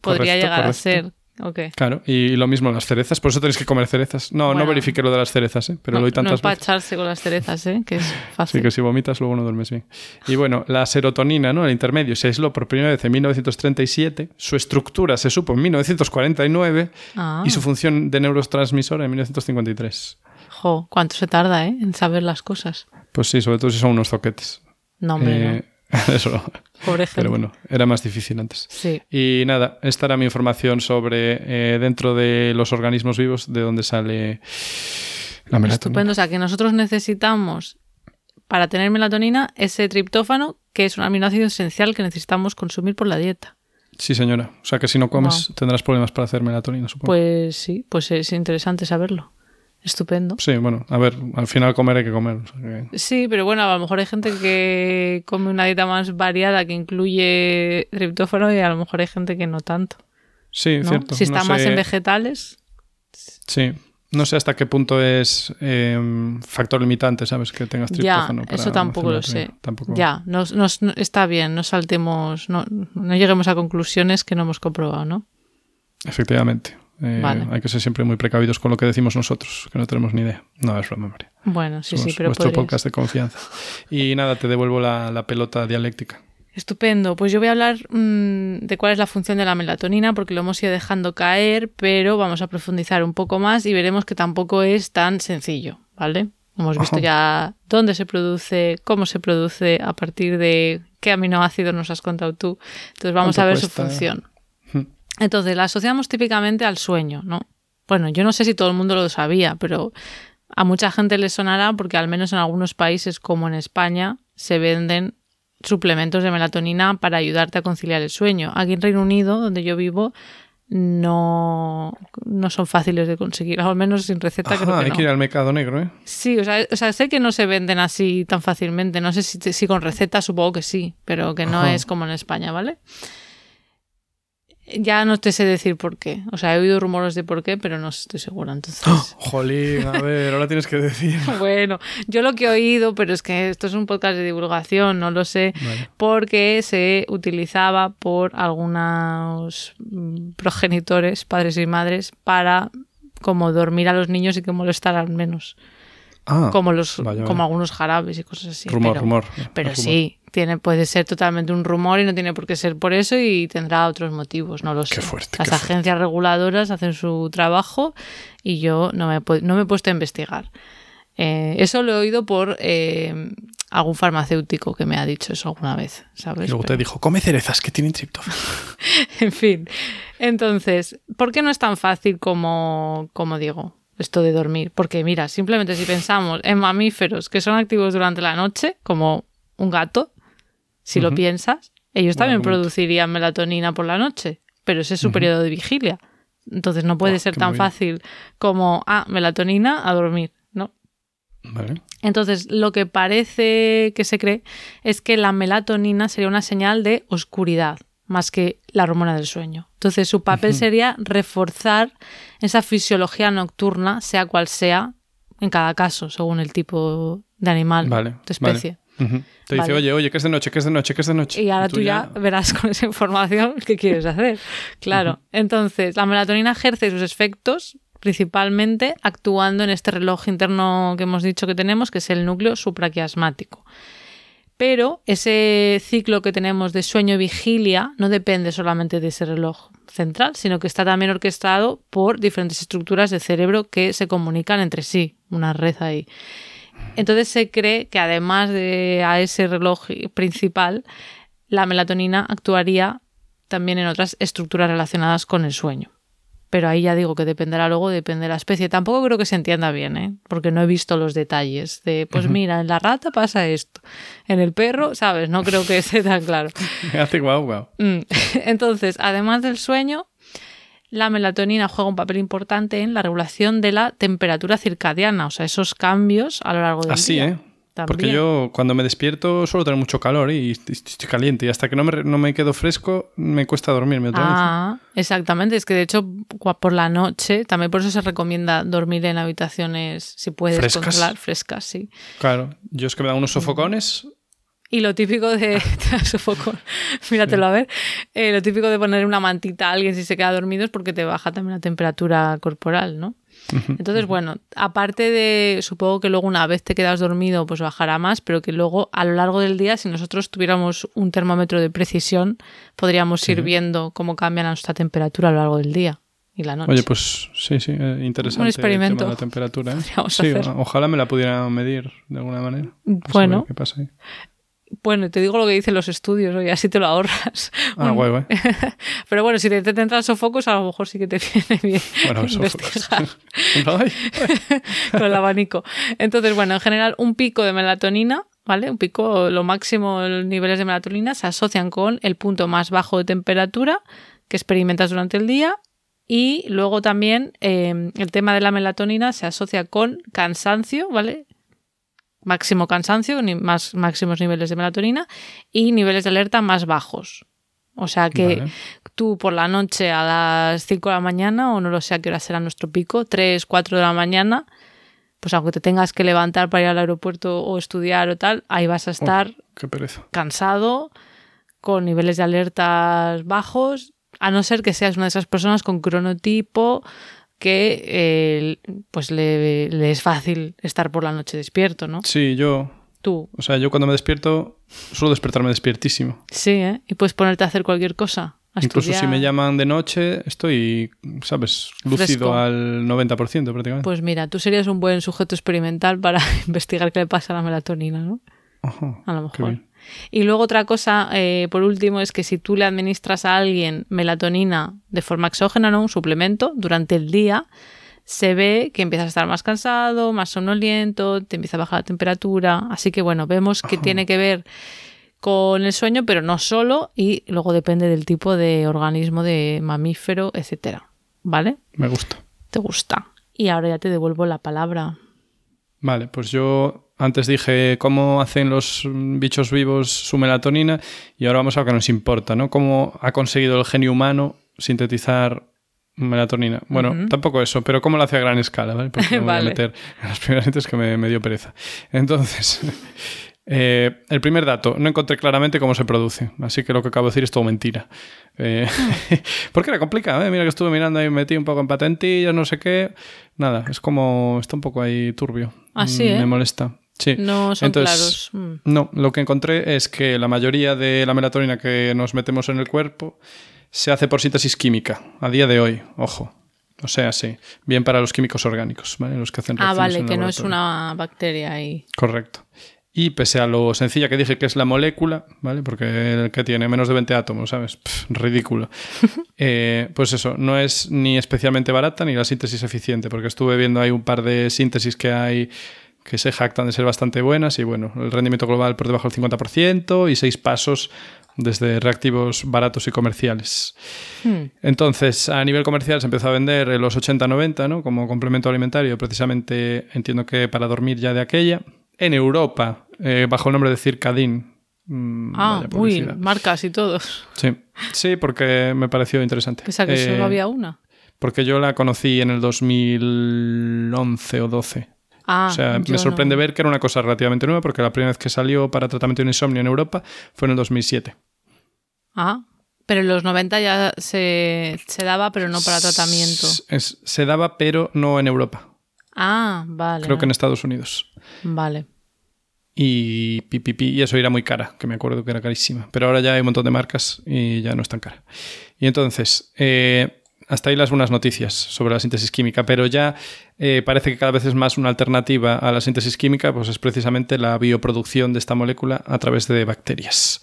podría Correcto, llegar a ser. Ok. Claro, y lo mismo las cerezas, por eso tenéis que comer cerezas. No, no Bueno. verifiqué lo de las cerezas, ¿eh? pero no, lo no tantas para veces. con las cerezas, ¿eh? que es Sí, fácil. que si vomitas luego no duermes bien. Y bueno, la serotonina, ¿no? El intermedio se aisló por primera vez en 1937, su estructura se supo en 1949 Ah, y su función de neurotransmisor en 1953. jo, ¿cuánto se tarda eh, en saber las cosas? Pues sí, sobre todo si son unos zoquetes. No, hombre, Eh, no. No. Pobre gente. Pero bueno, era más difícil antes. Sí. Y nada, esta era mi información sobre eh, dentro de los organismos vivos de dónde sale la melatonina. Estupendo. O sea, que nosotros necesitamos, para tener melatonina, ese triptófano, que es un aminoácido esencial que necesitamos consumir por la dieta. Sí, señora. O sea que si no comes tendrás problemas para hacer melatonina, supongo. Pues sí, pues es interesante saberlo. Estupendo. Sí, bueno, a ver, al final comer hay que comer. o sea que- Sí, pero bueno, a lo mejor hay gente que come una dieta más variada que incluye triptófano y a lo mejor hay gente que no tanto. Sí, ¿no? cierto. Si está no más sé- en vegetales, Sí. No sé hasta qué punto es eh, factor limitante, ¿sabes? Que tengas ya, triptófano. para eso tampoco lo sé. Tampoco... Ya, nos, nos- no- está bien, no saltemos, no, no lleguemos a conclusiones que no hemos comprobado, ¿no? Efectivamente. Eh, Vale. Hay que ser siempre muy precavidos con lo que decimos nosotros, que no tenemos ni idea. No, es broma, hombre. Bueno, sí, sí, pero podrías. podcast de confianza. Y nada, te devuelvo la, la pelota dialéctica. Estupendo. Pues yo voy a hablar mm, de cuál es la función de la melatonina, porque lo hemos ido dejando caer, pero vamos a profundizar un poco más y veremos que tampoco es tan sencillo, ¿vale? Hemos visto Ajá. ya dónde se produce, cómo se produce, a partir de qué aminoácidos nos has contado tú. Entonces vamos ¿Cuánto a ver su función. Entonces la asociamos típicamente al sueño, ¿no? Bueno, yo no sé si todo el mundo lo sabía, pero a mucha gente le sonará porque al menos en algunos países como en España se venden suplementos de melatonina para ayudarte a conciliar el sueño. Aquí en Reino Unido, donde yo vivo, no, no son fáciles de conseguir, al menos sin receta Ajá, creo que hay no. que ir al mercado negro, ¿eh? Sí, o sea, o sea, sé que no se venden así tan fácilmente. No sé si, si con receta, supongo que sí, pero que no Ajá. es como en España, ¿vale? Ya no te sé decir por qué. O sea, he oído rumores de por qué, pero no estoy segura. Entonces, Jolín, a ver, ahora tienes que decir. bueno, yo lo que he oído, pero es que esto es un podcast de divulgación, no lo sé, Vale. porque se utilizaba por algunos mm, progenitores, padres y madres, para como dormir a los niños y que molestaran menos. Ah, como los vaya, como algunos jarabes y cosas así. rumor, pero, rumor. Pero rumor. sí, tiene, puede ser totalmente un rumor y no tiene por qué ser por eso y tendrá otros motivos, no lo sé. Qué fuerte, Las fuerte. agencias reguladoras hacen su trabajo y yo no me, no me he puesto a investigar. Eh, eso lo he oído por eh, algún farmacéutico que me ha dicho eso alguna vez, ¿sabes? Y luego Pero- te dijo, come cerezas que tienen triptófano. en fin. Entonces, ¿por qué no es tan fácil como, como digo, esto de dormir? Porque mira, simplemente si pensamos en mamíferos que son activos durante la noche, como un gato, si lo piensas, ellos también producirían melatonina por la noche, pero ese es su periodo de vigilia. Entonces no puede ser tan fácil como, ah, melatonina a dormir, ¿no? Vale. Entonces, lo que parece que se cree es que la melatonina sería una señal de oscuridad más que la hormona del sueño. Entonces, su papel sería reforzar esa fisiología nocturna, sea cual sea, en cada caso, según el tipo de animal, Vale, de especie. Te dice, oye, oye, que es de noche, que es de noche, que es de noche. Y ahora tú ya verás con esa información qué quieres hacer. Claro. Entonces, la melatonina ejerce sus efectos principalmente actuando en este reloj interno que hemos dicho que tenemos, que es el núcleo supraquiasmático. Pero ese ciclo que tenemos de sueño-vigilia no depende solamente de ese reloj central, sino que está también orquestado por diferentes estructuras de cerebro que se comunican entre sí, una red ahí. Entonces se cree que además de a ese reloj principal, la melatonina actuaría también en otras estructuras relacionadas con el sueño. Pero ahí ya digo que dependerá luego, depende de la especie. Tampoco creo que se entienda bien, ¿eh? porque no he visto los detalles de, pues mira, en la rata pasa esto, en el perro, ¿sabes? No creo que esté tan claro. Me hace guau, guau. Mm. Entonces, además del sueño, la melatonina juega un papel importante en la regulación de la temperatura circadiana, o sea, esos cambios a lo largo del Así, día. ¿eh? Porque También. yo cuando me despierto suelo tener mucho calor y estoy, caliente. Y hasta que no me, no me quedo fresco, me cuesta dormirme otra vez. Ah, exactamente. Es que de hecho, por la noche, también por eso se recomienda dormir en habitaciones, si puedes ¿Frescas? controlar, frescas, sí. Claro, yo es que me dan unos sofocones. Y lo típico de. te da sofocón. Míratelo a ver. Eh, lo típico de poner una mantita a alguien si se queda dormido es porque te baja también la temperatura corporal, ¿no? Entonces, bueno, aparte de, supongo que luego una vez te quedas dormido, pues bajará más, pero que luego a lo largo del día, si nosotros tuviéramos un termómetro de precisión, podríamos ir viendo cómo cambia nuestra temperatura a lo largo del día y la noche. Oye, pues sí, sí, eh, interesante. Un el tema experimento. de la temperatura. ¿eh? Sí, hacer. ojalá me la pudiera medir de alguna manera. Bueno. ¿Qué pasa ahí? Bueno, te digo lo que dicen los estudios, oye, así te lo ahorras. Ah, Un- guay, guay. Pero bueno, si te, te entran sofocos, a lo mejor sí que te viene bien Bueno, investigar con el abanico. Entonces, bueno, en general, un pico de melatonina, ¿vale? Un pico, lo máximo, los niveles de melatonina se asocian con el punto más bajo de temperatura que experimentas durante el día. Y luego también eh, el tema de la melatonina se asocia con cansancio, ¿vale? Máximo cansancio, ni más, máximos niveles de melatonina y niveles de alerta más bajos. O sea que Vale. tú por la noche a las 5 de la mañana, o no lo sé a qué hora será nuestro pico, 3, 4 de la mañana, pues aunque te tengas que levantar para ir al aeropuerto o estudiar o tal, ahí vas a estar cansado, con niveles de alertas bajos, a no ser que seas una de esas personas con cronotipo que eh, pues le, le es fácil estar por la noche despierto, ¿no? Sí, yo. Tú, O sea, yo cuando me despierto, suelo despertarme despiertísimo. sí, ¿eh? Y puedes ponerte a hacer cualquier cosa. a Incluso si me llaman de noche, estoy, ¿sabes? Lúcido Fresco. al 90% prácticamente. Pues mira, tú serías un buen sujeto experimental para investigar qué le pasa a la melatonina, ¿no? A lo mejor. Y luego otra cosa, eh, por último, es que si tú le administras a alguien melatonina de forma exógena, ¿no? Un suplemento, durante el día, se ve que empiezas a estar más cansado, más somnoliento, te empieza a bajar la temperatura. Así que bueno, vemos que Ajá. tiene que ver con el sueño, pero no solo, y luego depende del tipo de organismo, de mamífero, etcétera. ¿Vale? Me gusta. ¿Te gusta? Y ahora ya te devuelvo la palabra. Vale, pues yo antes dije cómo hacen los bichos vivos su melatonina y ahora vamos a lo que nos importa, ¿no? Cómo ha conseguido el genio humano sintetizar melatonina. Bueno, tampoco eso, pero cómo lo hace a gran escala, ¿vale? Porque no voy a meter en las primeras que me, me dio pereza. Entonces, eh, el primer dato, no encontré claramente cómo se produce, así que lo que acabo de decir es todo mentira. Eh, porque era complicado, ¿eh? mira que estuve mirando ahí, metí un poco en patentillas, no sé qué. Nada, es como, está un poco ahí turbio. Así, mm, Me molesta. Sí. No son claros. Mm. No, lo que encontré es que la mayoría de la melatonina que nos metemos en el cuerpo se hace por síntesis química, a día de hoy, ojo. O sea, sí, bien para los químicos orgánicos, ¿vale? Los que hacen Ah, vale, que no es una bacteria ahí. Correcto. Y pese a lo sencilla que dije que es la molécula, ¿vale? Porque el que tiene menos de 20 átomos, ¿sabes? ridículo. Eh, pues eso, no es ni especialmente barata ni la síntesis eficiente, porque estuve viendo ahí un par de síntesis que hay que se jactan de ser bastante buenas y bueno, el rendimiento global por debajo del 50% y seis pasos desde reactivos baratos y comerciales. Hmm. Entonces, a nivel comercial se empezó a vender en los 80-90, ¿no? Como complemento alimentario, precisamente entiendo que para dormir ya de aquella. En Europa, eh, bajo el nombre de Circadin. Mm, ah, uy, marcas y todos. Sí, sí, porque me pareció interesante. Pesa que solo eh, había una. Porque yo la conocí en el 2011 o 12. Ah, o sea, me sorprende ver que era una cosa relativamente nueva porque la primera vez que salió para tratamiento de insomnio en Europa fue en el 2007. Ah, pero en los 90 ya se, daba, pero no para tratamiento. se daba, pero no en Europa. Ah, vale. Creo que en Estados Unidos. Vale. Y, y eso era muy cara, que me acuerdo que era carísima. Pero ahora ya hay un montón de marcas y ya no es tan cara. Y entonces, eh, hasta ahí las buenas noticias sobre la síntesis química, pero ya eh, parece que cada vez es más una alternativa a la síntesis química, pues es precisamente la bioproducción de esta molécula a través de bacterias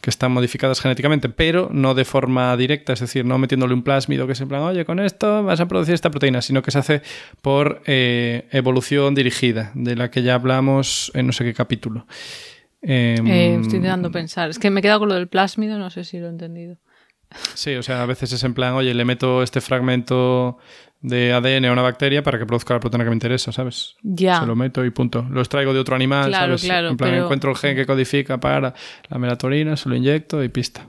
que están modificadas genéticamente, pero no de forma directa, es decir, no metiéndole un plásmido que es en plan, oye, con esto vas a producir esta proteína, sino que se hace por eh, evolución dirigida, de la que ya hablamos en no sé qué capítulo. Em, eh, estoy intentando pensar, es que me he quedado con lo del plásmido, no sé si lo he entendido. Sí, o sea, a veces es en plan, oye, le meto este fragmento de ADN a una bacteria para que produzca la proteína que me interesa, ¿sabes? Ya. Se lo meto y punto. Lo extraigo de otro animal, claro, ¿sabes? Claro, en plan, encuentro el gen que codifica para la melatonina, se lo inyecto y pista.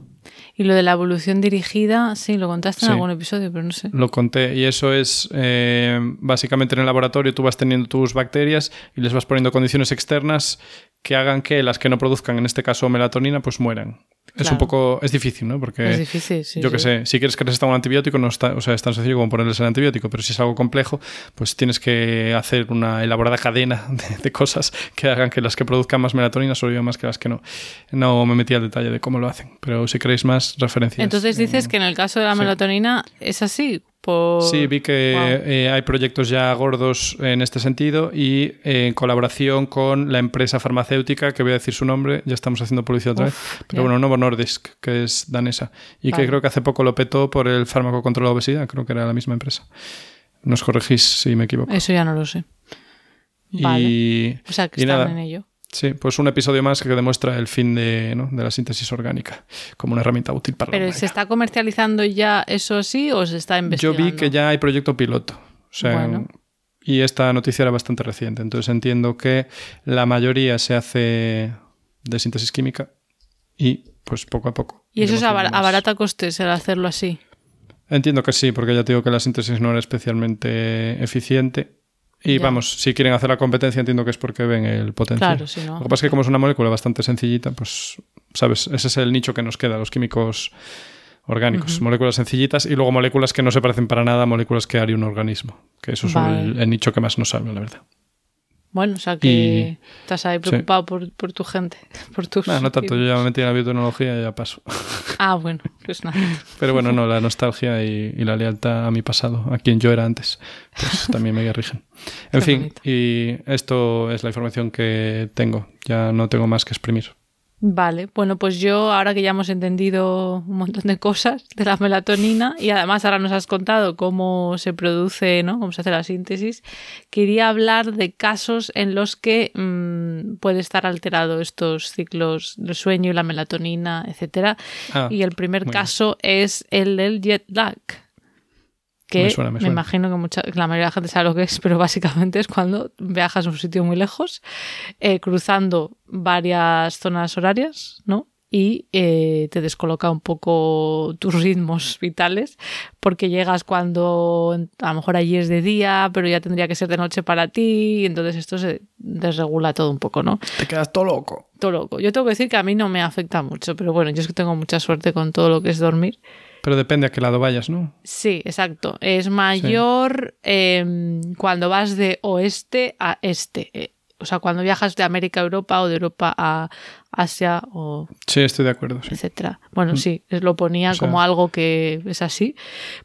Y lo de la evolución dirigida, sí, lo contaste en algún episodio, pero no sé. Lo conté y eso es eh, básicamente en el laboratorio tú vas teniendo tus bacterias y les vas poniendo condiciones externas que hagan que las que no produzcan, en este caso melatonina, pues mueran. Es un poco, es difícil, ¿no? Porque es difícil, sí, yo que sé, si quieres que resista un antibiótico, no está, o sea, es tan sencillo como ponerles el antibiótico, pero si es algo complejo, pues tienes que hacer una elaborada cadena de, cosas que hagan que las que produzcan más melatonina sobrevivan más que las que no. No me metí al detalle de cómo lo hacen, pero si queréis más referencias. Entonces dices que en el caso de la melatonina es así, Sí, vi que eh, hay proyectos ya gordos en este sentido y eh, en colaboración con la empresa farmacéutica, que voy a decir su nombre, ya estamos haciendo publicidad otra vez, pero bueno, Novo Nordisk, que es danesa, y que creo que hace poco lo petó por el fármaco contra la obesidad, creo que era la misma empresa. Nos corregís si me equivoco. Eso ya no lo sé. Vale. o sea, que están en ello. Sí, pues un episodio más que demuestra el fin de, la síntesis orgánica como una herramienta útil para ¿Pero se está comercializando ya eso sí o se está investigando? Yo vi que ya hay proyecto piloto. O sea, y esta noticia era bastante reciente. Entonces entiendo que la mayoría se hace de síntesis química y pues poco a poco. ¿Y eso es a, barata costes el hacerlo así? Entiendo que sí, porque ya te digo que la síntesis no era especialmente eficiente y vamos, si quieren hacer la competencia, entiendo que es porque ven el potencial. Claro, sí, no. Lo que pasa es que como es una molécula bastante sencillita, pues, ¿sabes? Ese es el nicho que nos queda, los químicos orgánicos. Moléculas sencillitas y luego moléculas que no se parecen para nada a moléculas que haría un organismo. Que eso es el, nicho que más nos salva, la verdad. Bueno, o sea que estás ahí preocupado por, por, tu gente. Por tus no tanto, yo ya me metí en la biotecnología y ya paso. Ah, bueno, pues nada. Pero bueno, no, la nostalgia y, la lealtad a mi pasado, a quien yo era antes, pues también me rigen. En fin, y esto es la información que tengo. Ya no tengo más que exprimir. Vale, bueno, pues yo ahora que ya hemos entendido un montón de cosas de la melatonina y además ahora nos has contado cómo se produce, ¿no? Cómo se hace la síntesis, quería hablar de casos en los que mmm, puede estar alterado estos ciclos del sueño y la melatonina, etcétera. Ah, y el primer caso es el del jet lag. Que Me suena, me suena. imagino que, mucha, la mayoría de la gente sabe lo que es, pero básicamente es cuando viajas a un sitio muy lejos, eh, cruzando varias zonas horarias, ¿no? Y eh, te descoloca un poco tus ritmos vitales, porque llegas cuando a lo mejor allí es de día, pero ya tendría que ser de noche para ti, y entonces esto se desregula todo un poco, ¿no? Te quedas todo loco. Todo loco. Yo tengo que decir que a mí no me afecta mucho, pero bueno, yo es que tengo mucha suerte con todo lo que es dormir. Pero depende a qué lado vayas, ¿no? Sí, exacto. Es mayor eh, cuando vas de oeste a este. Eh, o sea, cuando viajas de América a Europa o de Europa a Asia o Sí, estoy de acuerdo. Sí. etcétera. Bueno, sí, lo ponía O sea- como algo que es así.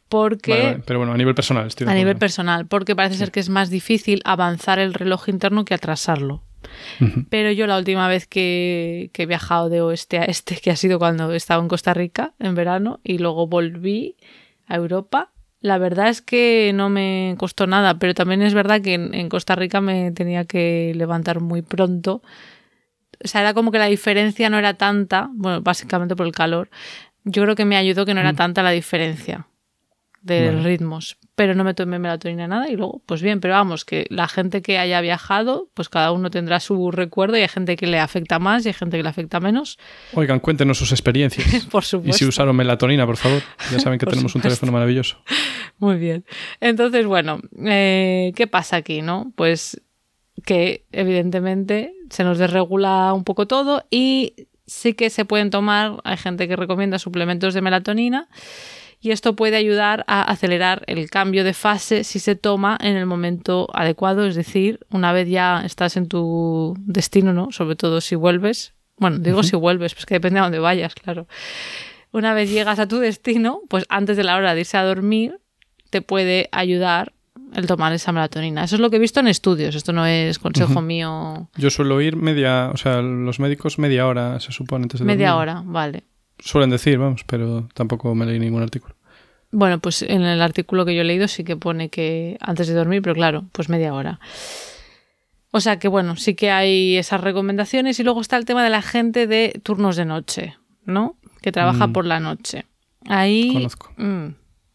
Porque Vale, vale. Pero bueno, a nivel personal estoy de a nivel personal, porque parece ser que es más difícil avanzar el reloj interno que atrasarlo. Pero yo la última vez que, que he viajado de oeste a este, que ha sido cuando estaba en Costa Rica en verano y luego volví a Europa, la verdad es que no me costó nada, pero también es verdad que en, en Costa Rica me tenía que levantar muy pronto. O sea, era como que la diferencia no era tanta, bueno, básicamente por el calor. Yo creo que me ayudó que no era Mm. tanta la diferencia de ritmos, pero no me tomé melatonina nada y luego, pues bien, pero vamos, que la gente que haya viajado, pues cada uno tendrá su recuerdo y hay gente que le afecta más y hay gente que le afecta menos, Oigan, cuéntenos sus experiencias. por y supuesto. si usaron melatonina, por favor. Ya saben que tenemos un teléfono maravilloso. Muy bien. Entonces, bueno, eh, ¿qué pasa aquí, no? Pues que evidentemente se nos desregula un poco todo y sí que se pueden tomar, hay gente que recomienda suplementos de melatonina y esto puede ayudar a acelerar el cambio de fase si se toma en el momento adecuado, es decir, una vez ya estás en tu destino, ¿no? Sobre todo si vuelves. Bueno, digo si vuelves, pues que depende a dónde vayas, claro. Una vez llegas a tu destino, pues antes de la hora de irse a dormir, te puede ayudar el tomar esa melatonina. Eso es lo que he visto en estudios, esto no es consejo mío. Yo suelo ir media, o sea, los médicos media hora, se supone, antes de Media dormir. hora, vale. Suelen decir, vamos, pero tampoco me leí ningún artículo. Bueno, pues en el artículo que yo he leído sí que pone que antes de dormir, pero claro, pues media hora. O sea que bueno, sí que hay esas recomendaciones y luego está el tema de la gente de turnos de noche, ¿no? Que trabaja Mm. por la noche. Ahí... Conozco. mm,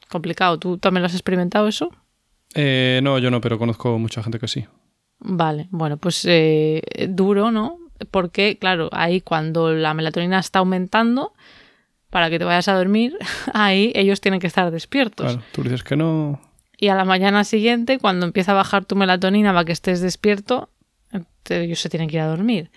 complicado. ¿Tú también lo has experimentado eso? Eh, no, yo no, pero conozco mucha gente que sí. Vale, bueno, pues eh, duro, ¿no? Porque, claro, ahí cuando la melatonina está aumentando, para que te vayas a dormir, ahí ellos tienen que estar despiertos. Claro, tú dices que no. Y a la mañana siguiente, cuando empieza a bajar tu melatonina para que estés despierto, ellos se tienen que ir a dormir.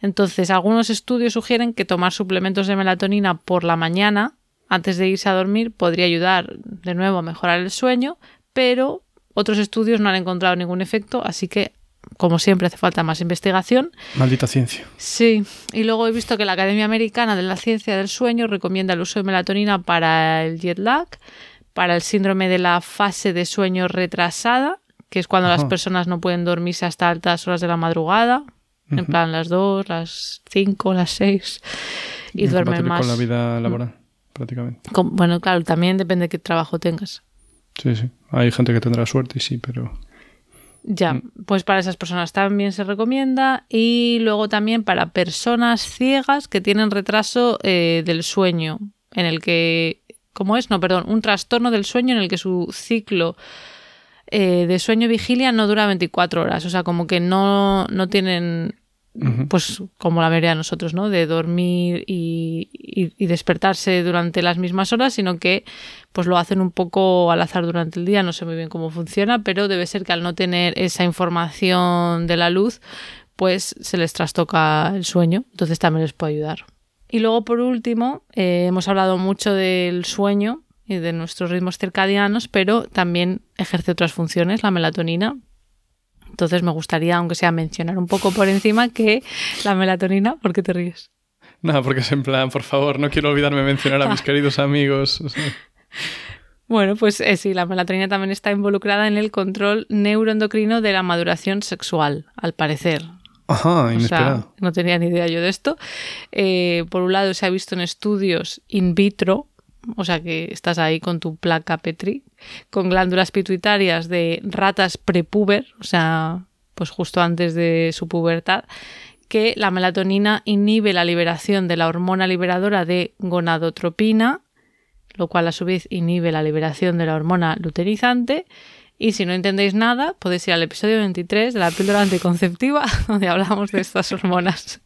Entonces, algunos estudios sugieren que tomar suplementos de melatonina por la mañana, antes de irse a dormir, podría ayudar de nuevo a mejorar el sueño, pero otros estudios no han encontrado ningún efecto, así que, como siempre, hace falta más investigación. Maldita ciencia. Sí, y luego he visto que la Academia Americana de la Ciencia del Sueño recomienda el uso de melatonina para el jet lag, para el síndrome de la fase de sueño retrasada, que es cuando las personas no pueden dormirse hasta altas horas de la madrugada, en plan las 2, las 5, las 6, y duermen más. con la vida laboral, prácticamente. Con- Bueno, claro, también depende de qué trabajo tengas. Sí, sí. Hay gente que tendrá suerte y sí, pero. Ya, Mm. pues para esas personas también se recomienda y luego también para personas ciegas que tienen retraso eh, del sueño, en el que, ¿cómo es? No, perdón, un trastorno del sueño en el que su ciclo eh, de sueño vigilia no dura 24 horas, o sea, como que no, no tienen, Pues como la mayoría de nosotros, ¿no? De dormir y despertarse durante las mismas horas, sino que pues lo hacen un poco al azar durante el día, no sé muy bien cómo funciona, pero debe ser que al no tener esa información de la luz, pues se les trastoca el sueño, entonces también les puede ayudar. Y luego, por último, eh, hemos hablado mucho del sueño y de nuestros ritmos circadianos, pero también ejerce otras funciones, la melatonina. Entonces me gustaría, aunque sea mencionar un poco por encima, que la melatonina, ¿por qué te ríes? Nada, porque es en plan, por favor, no quiero olvidarme mencionar a mis queridos amigos. o sea, Bueno, pues eh, sí, la melatonina también está involucrada en el control neuroendocrino de la maduración sexual, al parecer. Ajá, inesperado. no tenía ni idea yo de esto. Eh, por un lado, se ha visto en estudios in vitro, o sea que estás ahí con tu placa Petri, con glándulas pituitarias de ratas prepuber, o sea, pues justo antes de su pubertad, que la melatonina inhibe la liberación de la hormona liberadora de gonadotropina, lo cual a su vez inhibe la liberación de la hormona luteinizante. Y si no entendéis nada, podéis ir al episodio 23 de la píldora anticonceptiva, donde hablamos de estas hormonas.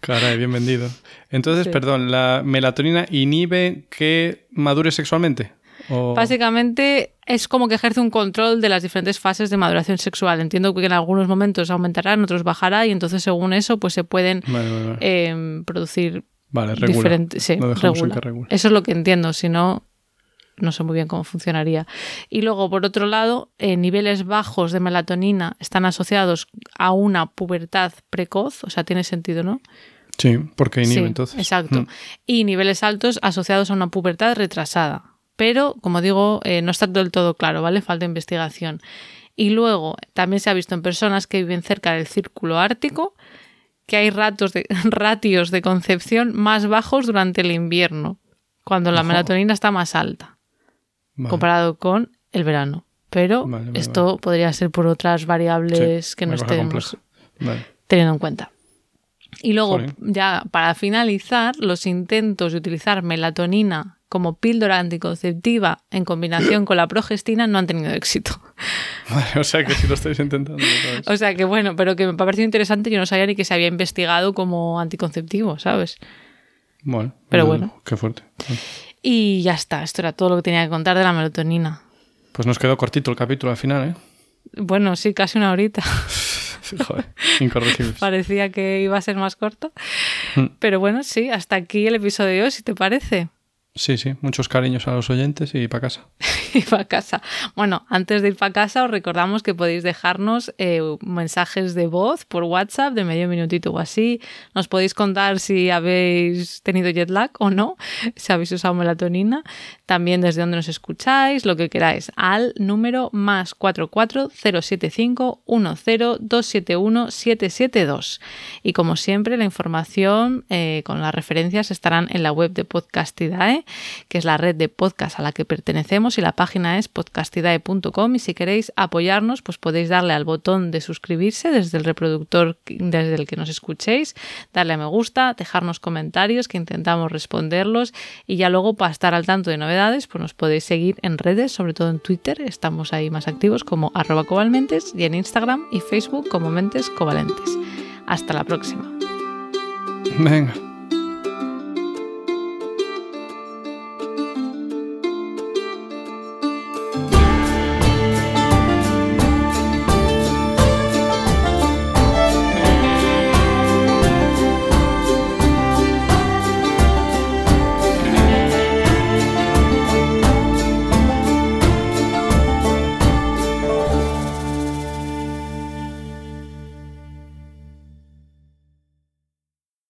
Caray, bien vendido. Entonces, perdón, ¿la melatonina inhibe que madure sexualmente? Básicamente es como que ejerce un control de las diferentes fases de maduración sexual. Entiendo que en algunos momentos aumentará, en otros bajará y entonces según eso pues se pueden em, producir diferentes... Sí, Eso es lo que entiendo, si no no sé muy bien cómo funcionaría. Y luego, por otro lado, eh, niveles bajos de melatonina están asociados a una pubertad precoz, o sea, tiene sentido, ¿no? Sí, porque inhibe entonces. Exacto. Mm. Y niveles altos asociados a una pubertad retrasada pero como digo, eh, no está del todo claro, ¿vale? Falta investigación. Y luego también se ha visto en personas que viven cerca del círculo ártico que hay ratos de, ratios de concepción más bajos durante el invierno, cuando la melatonina está más alta, comparado con el verano. Pero esto podría ser por otras variables que no estemos teniendo en cuenta. Y luego, ya para finalizar, los intentos de utilizar melatonina como píldora anticonceptiva en combinación con la progestina no han tenido éxito. o sea que si lo estáis intentando. o sea que bueno, pero que me ha parecido interesante, yo no sabía ni que se había investigado como anticonceptivo, ¿sabes? Bueno, pero bueno. Qué fuerte. Y ya está, esto era todo lo que tenía que contar de la melatonina. Pues nos quedó cortito el capítulo al final, ¿eh? Bueno, sí, casi una horita. Joder, incorregible. Parecía que iba a ser más corto. Mm. Pero bueno, sí, hasta aquí el episodio de hoy, si te parece. Sí, sí, muchos cariños a los oyentes y para casa. y para casa. Bueno, antes de ir para casa os recordamos que podéis dejarnos eh, mensajes de voz por WhatsApp de medio minutito o así. Nos podéis contar si habéis tenido jet lag o no, si habéis usado melatonina. También desde dónde nos escucháis, lo que queráis, al número más 44075 772. Y como siempre, la información eh, con las referencias estarán en la web de Podcastidae que es la red de podcast a la que pertenecemos y la página es podcastidae.com y si queréis apoyarnos pues podéis darle al botón de suscribirse desde el reproductor desde el que nos escuchéis, darle a me gusta, dejarnos comentarios que intentamos responderlos y ya luego para estar al tanto de novedades pues nos podéis seguir en redes, sobre todo en Twitter, estamos ahí más activos como arroba cobalmentes y en Instagram y Facebook como mentes covalentes. Hasta la próxima. Venga.